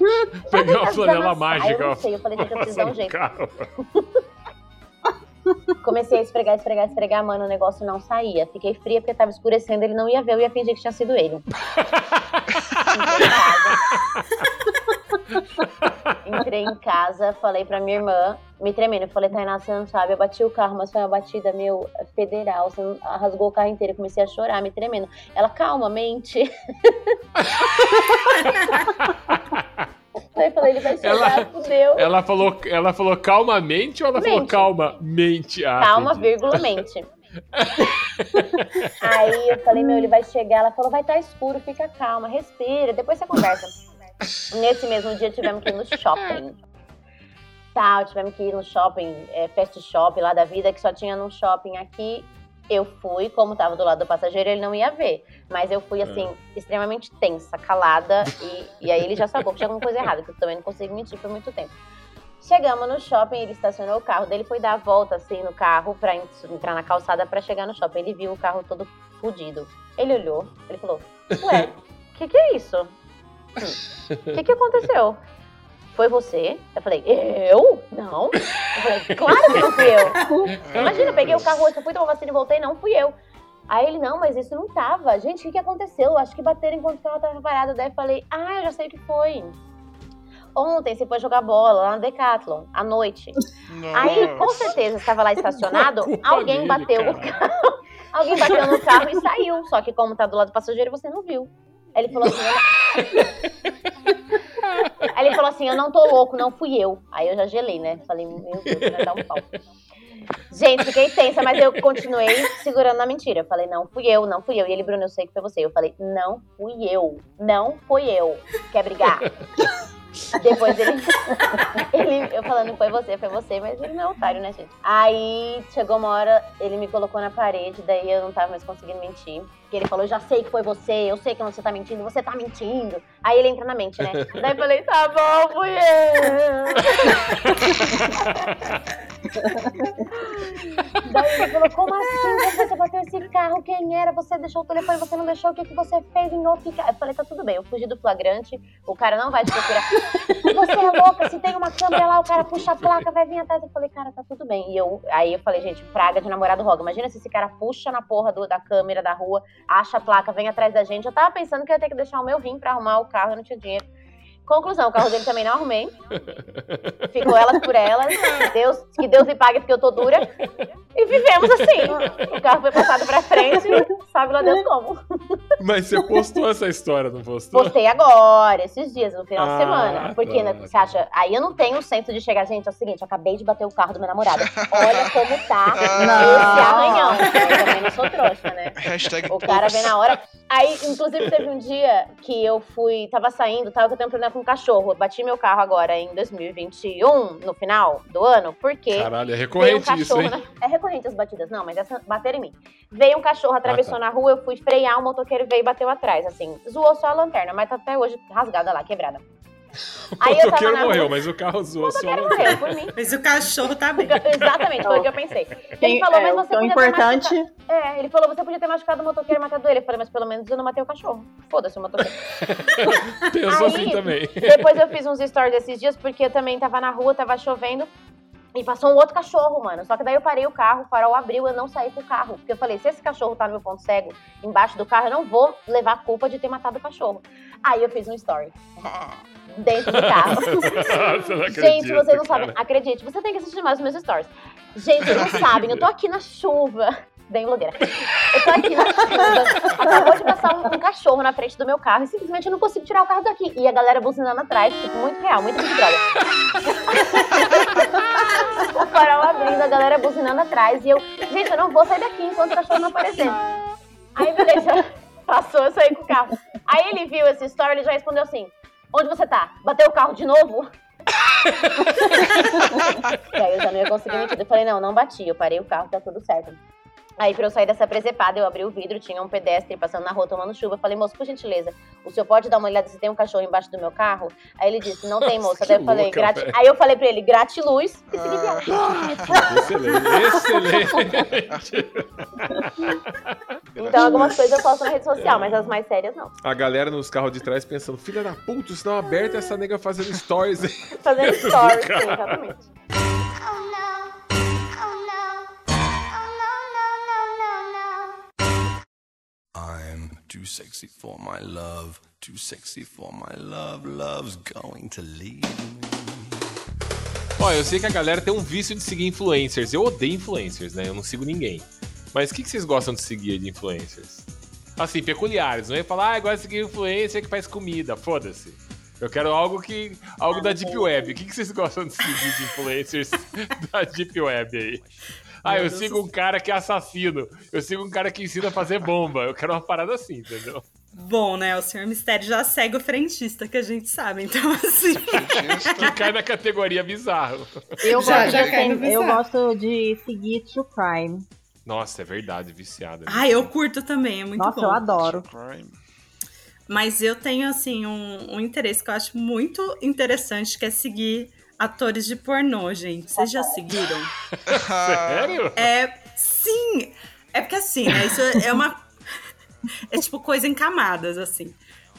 Peguei uma flanela mágica. Eu não sei, eu falei, gente, eu preciso dar um jeito. carro. Comecei a esfregar, esfregar, esfregar, mano, o negócio não saía. Fiquei fria porque tava escurecendo, ele não ia ver, eu ia fingir que tinha sido ele. Entrei em casa. Falei pra minha irmã, me tremendo. Eu falei, Tainá, você não sabe, eu bati o carro, mas foi uma batida, meu, federal. Você não- rasgou o carro inteiro. Comecei a chorar, me tremendo. Ela, calma, mente. Aí eu falei, ele vai chegar, Ela- fudeu. Ela falou, ela falou calmamente ou ela falou Mente. calma, mente? Ah, Calma, entendi. vírgula, mente. Aí eu falei, meu, ele vai chegar. Ela falou, vai estar escuro, fica calma, respira, depois você conversa. Nesse mesmo dia tivemos que ir no shopping. Tal, tivemos que ir no shopping, é, fast shop lá da vida, que só tinha num shopping aqui. Eu fui, como tava do lado do passageiro, ele não ia ver. Mas eu fui, assim, extremamente tensa, calada. E, e aí ele já sacou que tinha alguma coisa errada, que eu também não consigo mentir por muito tempo. Chegamos no shopping, ele estacionou o carro dele, foi dar a volta assim no carro pra en- entrar na calçada pra chegar no shopping. Ele viu o carro todo fudido. Ele olhou, ele falou: Ué, o que, que é isso? O que, que aconteceu? Foi você? Eu falei, eu? Não. Eu falei, claro que não fui eu. Imagina, eu peguei o carro hoje, eu fui tomar vacina e voltei, não fui eu. Aí ele, não, mas isso não tava. Gente, o que, que aconteceu? Acho que bateram enquanto carro tava parado. Daí eu falei, ah, eu já sei o que foi. Ontem você foi jogar bola lá no Decathlon, à noite. Aí, com certeza, estava lá estacionado, alguém bateu o cara. carro. Alguém bateu no carro e saiu. Só que como tá do lado do passageiro, você não viu. Ele falou assim. eu Aí ele falou assim: eu não tô louco, não fui eu. Aí eu já gelei, né? Falei, meu Deus, vai dar um pau. Gente, fiquei tensa, mas eu continuei segurando na mentira. Eu falei, não fui eu, não fui eu. E ele, Bruno, eu sei que foi você. Eu falei, não fui eu, não fui eu. Quer brigar? Depois ele, ele. Eu falando, foi você, foi você, mas ele não é otário, né, gente? Aí chegou uma hora, ele me colocou na parede, daí eu não tava mais conseguindo mentir. Que ele falou, já sei que foi você, eu sei que você tá mentindo, você tá mentindo. Aí ele entra na mente, né? Daí eu falei, tá bom, fui eu. Daí ele falou, como assim? Você bateu esse carro? Quem era? Você deixou o telefone, você não deixou? O que, que você fez em outro carro? Eu falei, tá tudo bem, eu fugi do flagrante, o cara não vai te procurar. Você é louca, se tem uma câmera lá, o cara puxa a placa, vai vir atrás. Eu falei, cara, tá tudo bem. E eu, aí eu falei, gente, praga de namorado roga. Imagina se esse cara puxa na porra do- da câmera da rua, acha a placa, vem atrás da gente. Eu tava pensando que eu ia ter que deixar o meu vir pra arrumar o carro, eu não tinha dinheiro. Conclusão, o carro dele também não arrumei. Ficou elas por elas. Que Deus, que Deus me pague porque eu tô dura. E vivemos assim. O carro foi passado pra frente, sabe lá Deus como. Mas você postou essa história, não postou? Postei agora, esses dias, no final Ah, de semana. Porque, tá. né, você acha? Aí eu não tenho o senso de chegar, gente, é o seguinte, eu acabei de bater o carro do meu namorado. Olha como tá esse arranhão. Eu também não sou trouxa, né? Hashtag O cara vem na hora. Aí, inclusive, teve um dia que eu fui, tava saindo, tava eu tenho um problema com cachorro. Bati meu carro agora em 2021, no final do ano, porque Caralho, é veio um recorrente isso, hein? na- É recorrente as batidas, não, mas essa bateram em mim. Veio um cachorro, atravessou Ah, tá. na rua, eu fui frear, o motoqueiro veio e bateu atrás, assim. Zoou só a lanterna, mas tá até hoje rasgada lá, quebrada. Aí o motoqueiro morreu, rua. mas o carro zoou só. motoqueiro morreu por mim. Mas o cachorro tá bem. Exatamente, foi o que eu pensei. Quem- Ele falou, é, mas o você podia importante- ter machucado... É, ele falou, você podia ter machucado o motoqueiro e matado ele. Eu falei, mas pelo menos eu não matei o cachorro. Foda-se o motoqueiro. Pensou Aí, assim também. Depois eu fiz uns stories esses dias, porque eu também tava na rua, tava chovendo. E passou um outro cachorro, mano. Só que daí eu parei o carro, o farol abriu, eu não saí pro carro. Porque eu falei, se esse cachorro tá no meu ponto cego, embaixo do carro, eu não vou levar a culpa de ter matado o cachorro. Aí eu fiz um story. Dentro do carro. Gente, acredito, você não sabe. cara. Acredite, você tem que assistir mais os meus stories. Gente, vocês não sabem, eu tô aqui na chuva. Bem blogueira. Eu tô aqui na chuva. Acabou de passar um, um cachorro na frente do meu carro e simplesmente eu não consigo tirar o carro daqui. E a galera buzinando atrás, tipo, muito real, muito Big Brother. o farol abrindo, a galera buzinando atrás. E eu, gente, eu não vou sair daqui enquanto o cachorro não aparecer. Aí, beleza. Passou, eu saí com o carro. Aí ele viu esse story, ele já respondeu assim: Onde você tá? Bateu o carro de novo? e aí eu já não ia conseguir mentir. Eu falei, não, não bati. Eu parei o carro, tá tudo certo. Aí, pra eu sair dessa presepada, eu abri o vidro, tinha um pedestre passando na rua tomando chuva. Eu falei, moço, por gentileza, o senhor pode dar uma olhada se tem um cachorro embaixo do meu carro? Aí ele disse, não tem, moça. Daí eu falei, louca, grati... Aí eu falei pra ele, gratiluz e segui viagem. Excelente, excelente. Então, algumas coisas eu posto na rede social, mas as mais sérias não. A galera nos carros de trás pensando, filha da puta, o sinal aberto e essa nega fazendo stories. Fazendo stories, sim, exatamente. Too sexy for my love, too sexy for my love, love's going to leave me. Ó, eu sei que a galera tem um vício de seguir influencers. Eu odeio influencers, né? Eu não sigo ninguém. Mas o que, que vocês gostam de seguir de influencers? Assim, peculiares. Não é falar, ah, eu gosto de seguir influencer que faz comida. Foda-se. Eu quero algo que. algo da Deep Web. O que, que vocês gostam de seguir de influencers da Deep Web aí? Ah, eu sigo um cara que é assassino. Eu sigo um cara que ensina a fazer bomba. Eu quero uma parada assim, entendeu? Bom, né? O Senhor Mistério já segue o frentista, que a gente sabe. Então, assim. Que cai na categoria bizarro. Eu, Já- gosto, já no eu gosto de seguir True Crime. Nossa, é verdade, viciada. Ah, eu curto também, é muito Nossa, bom. eu adoro. Mas eu tenho, assim, um, um interesse que eu acho muito interessante, que é seguir atores de pornô, gente. Vocês já seguiram? Sério? É, sim! É porque assim, né? Isso é uma. É tipo coisa em camadas, assim.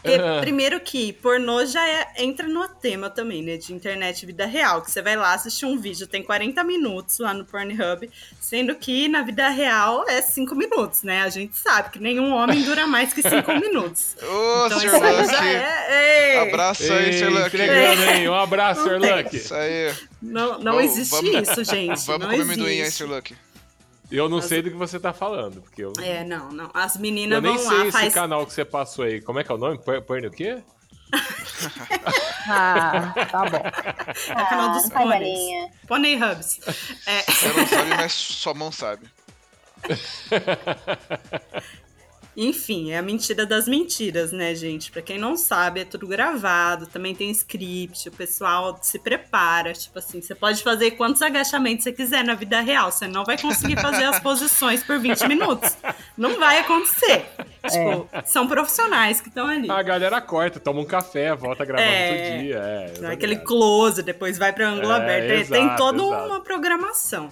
Ah. primeiro que pornô já é- entra no tema também, né? De internet e vida real. Que você vai lá assistir um vídeo, tem 40 minutos lá no Pornhub, sendo que na vida real é 5 minutos, né? A gente sabe que nenhum homem dura mais que 5 minutos. Ô, Então Sr. já é. Abraço aí, Sr. Hein? Um abraço, Sr. tem. Lucky. Isso aí. Não, não Vamos- existe vamos- isso, gente. Vamos não comer amendoim aí, existe. Sr. Lucky. Eu não sei do que você tá falando, porque eu, É, não, não. As eu meninas nem vão sei lá, esse faz canal que você passou aí. Como é que é o nome? Porno o quê? Ah, tá bom. É o canal dos Ah, pôneis. Pônei Hubs. É, Você não sabe, mas sua mão sabe. enfim, é a mentira das mentiras, né, gente? Pra quem não sabe, é tudo gravado, também tem script, o pessoal se prepara. Tipo assim, você pode fazer quantos agachamentos você quiser na vida real, você não vai conseguir fazer as posições por 20 minutos. Não vai acontecer. Tipo, são profissionais que estão ali. A galera corta, toma um café, volta a gravar É. outro dia. É, aquele close, depois vai para ângulo É, aberto. Tem- tem exato, toda exato. uma programação.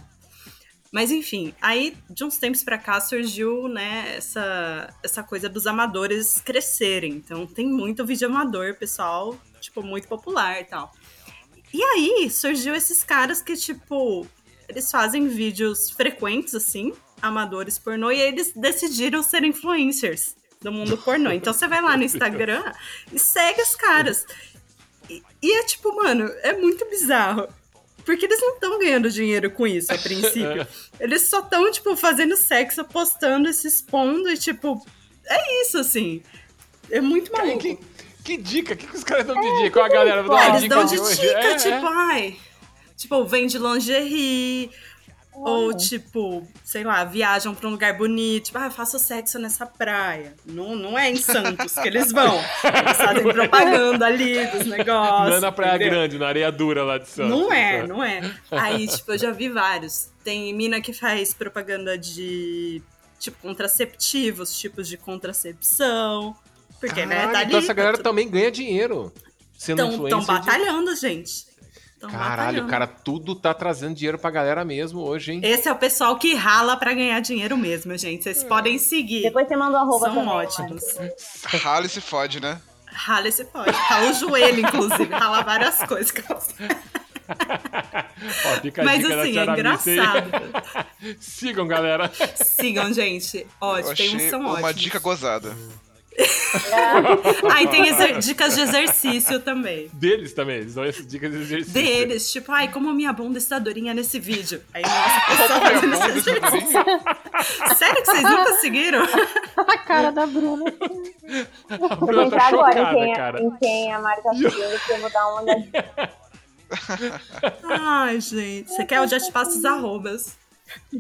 Mas enfim, aí de uns tempos pra cá surgiu, né, essa, essa coisa dos amadores crescerem. Então tem muito vídeo amador, pessoal, tipo, muito popular e tal. E aí surgiu esses caras que, tipo, eles fazem vídeos frequentes, assim, amadores pornô, e eles decidiram ser influencers do mundo pornô. Então você vai lá no Instagram e segue os caras. E, e é tipo, mano, é muito bizarro. Porque eles não estão ganhando dinheiro com isso a princípio. Eles só estão, tipo, fazendo sexo, postando, e se expondo e, tipo, é isso, assim. É muito maluco. Que, que dica? O que, que os caras dão de dica? Ó, a galera dá uma É, eles dica dão de hoje. dica, É, tipo, é. ai. Tipo, vende lingerie. Ou, tipo, sei lá, viajam pra um lugar bonito. Tipo, ah, faço sexo nessa praia. Não, não é em Santos que eles vão. Eles fazem propaganda ali dos negócios. Não é na Praia entendeu? Grande, na areia dura lá de Santos. Não é, não é. Aí, tipo, eu já vi vários. Tem mina que faz propaganda de, tipo, contraceptivos, tipos de contracepção. Porque, né, Caralho, tá ali. então essa galera também ganha dinheiro. Sendo Estão influencer. de- batalhando, gente. Tão Caralho, batalhando. cara, tudo tá trazendo dinheiro pra galera mesmo hoje, hein? Esse é o pessoal que rala pra ganhar dinheiro mesmo, gente. Vocês podem seguir. Depois você manda o arroba São também, ótimos. Rala e se fode, né? Rala esse pode. Rala o joelho, inclusive. Rala várias coisas. Ó, fica a Mas dica da assim, é engraçado. Sigam, galera. Sigam, gente. Ó, Eu tem que são uma ótimos. dica gozada. Ah, e tem dicas de exercício também. Deles também, eles dão essas dicas de exercício. Deles, tipo, ai, como minha bunda está durinha nesse vídeo. Aí, nossa, a pessoa fazendo esse exercício. Sério que vocês nunca seguiram? A cara da Bruna. A vou Bruna entrar tá agora chocada, em quem, cara. em quem a Mari tá seguindo, que eu vou dar uma olhadinha. Ai, gente. Você quer? Eu já te passo os arrobas.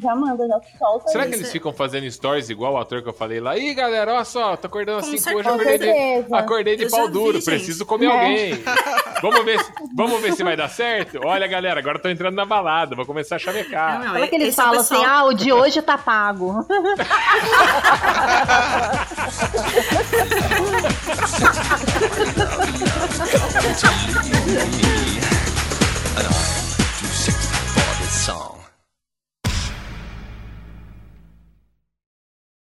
Já manda, já solta Será que eles ficam fazendo stories igual o ator que eu falei lá? Ih, galera, olha só, tô acordando 5 hoje, acordei de, acordei de Eu pau vi, duro, gente. preciso comer É. alguém. Vamos ver, se- vamos ver se vai dar certo? Olha, galera, agora tô entrando na balada, vou começar a chavecar. Fala que eles falam pessoal- assim, ah, o de hoje tá pago. Song.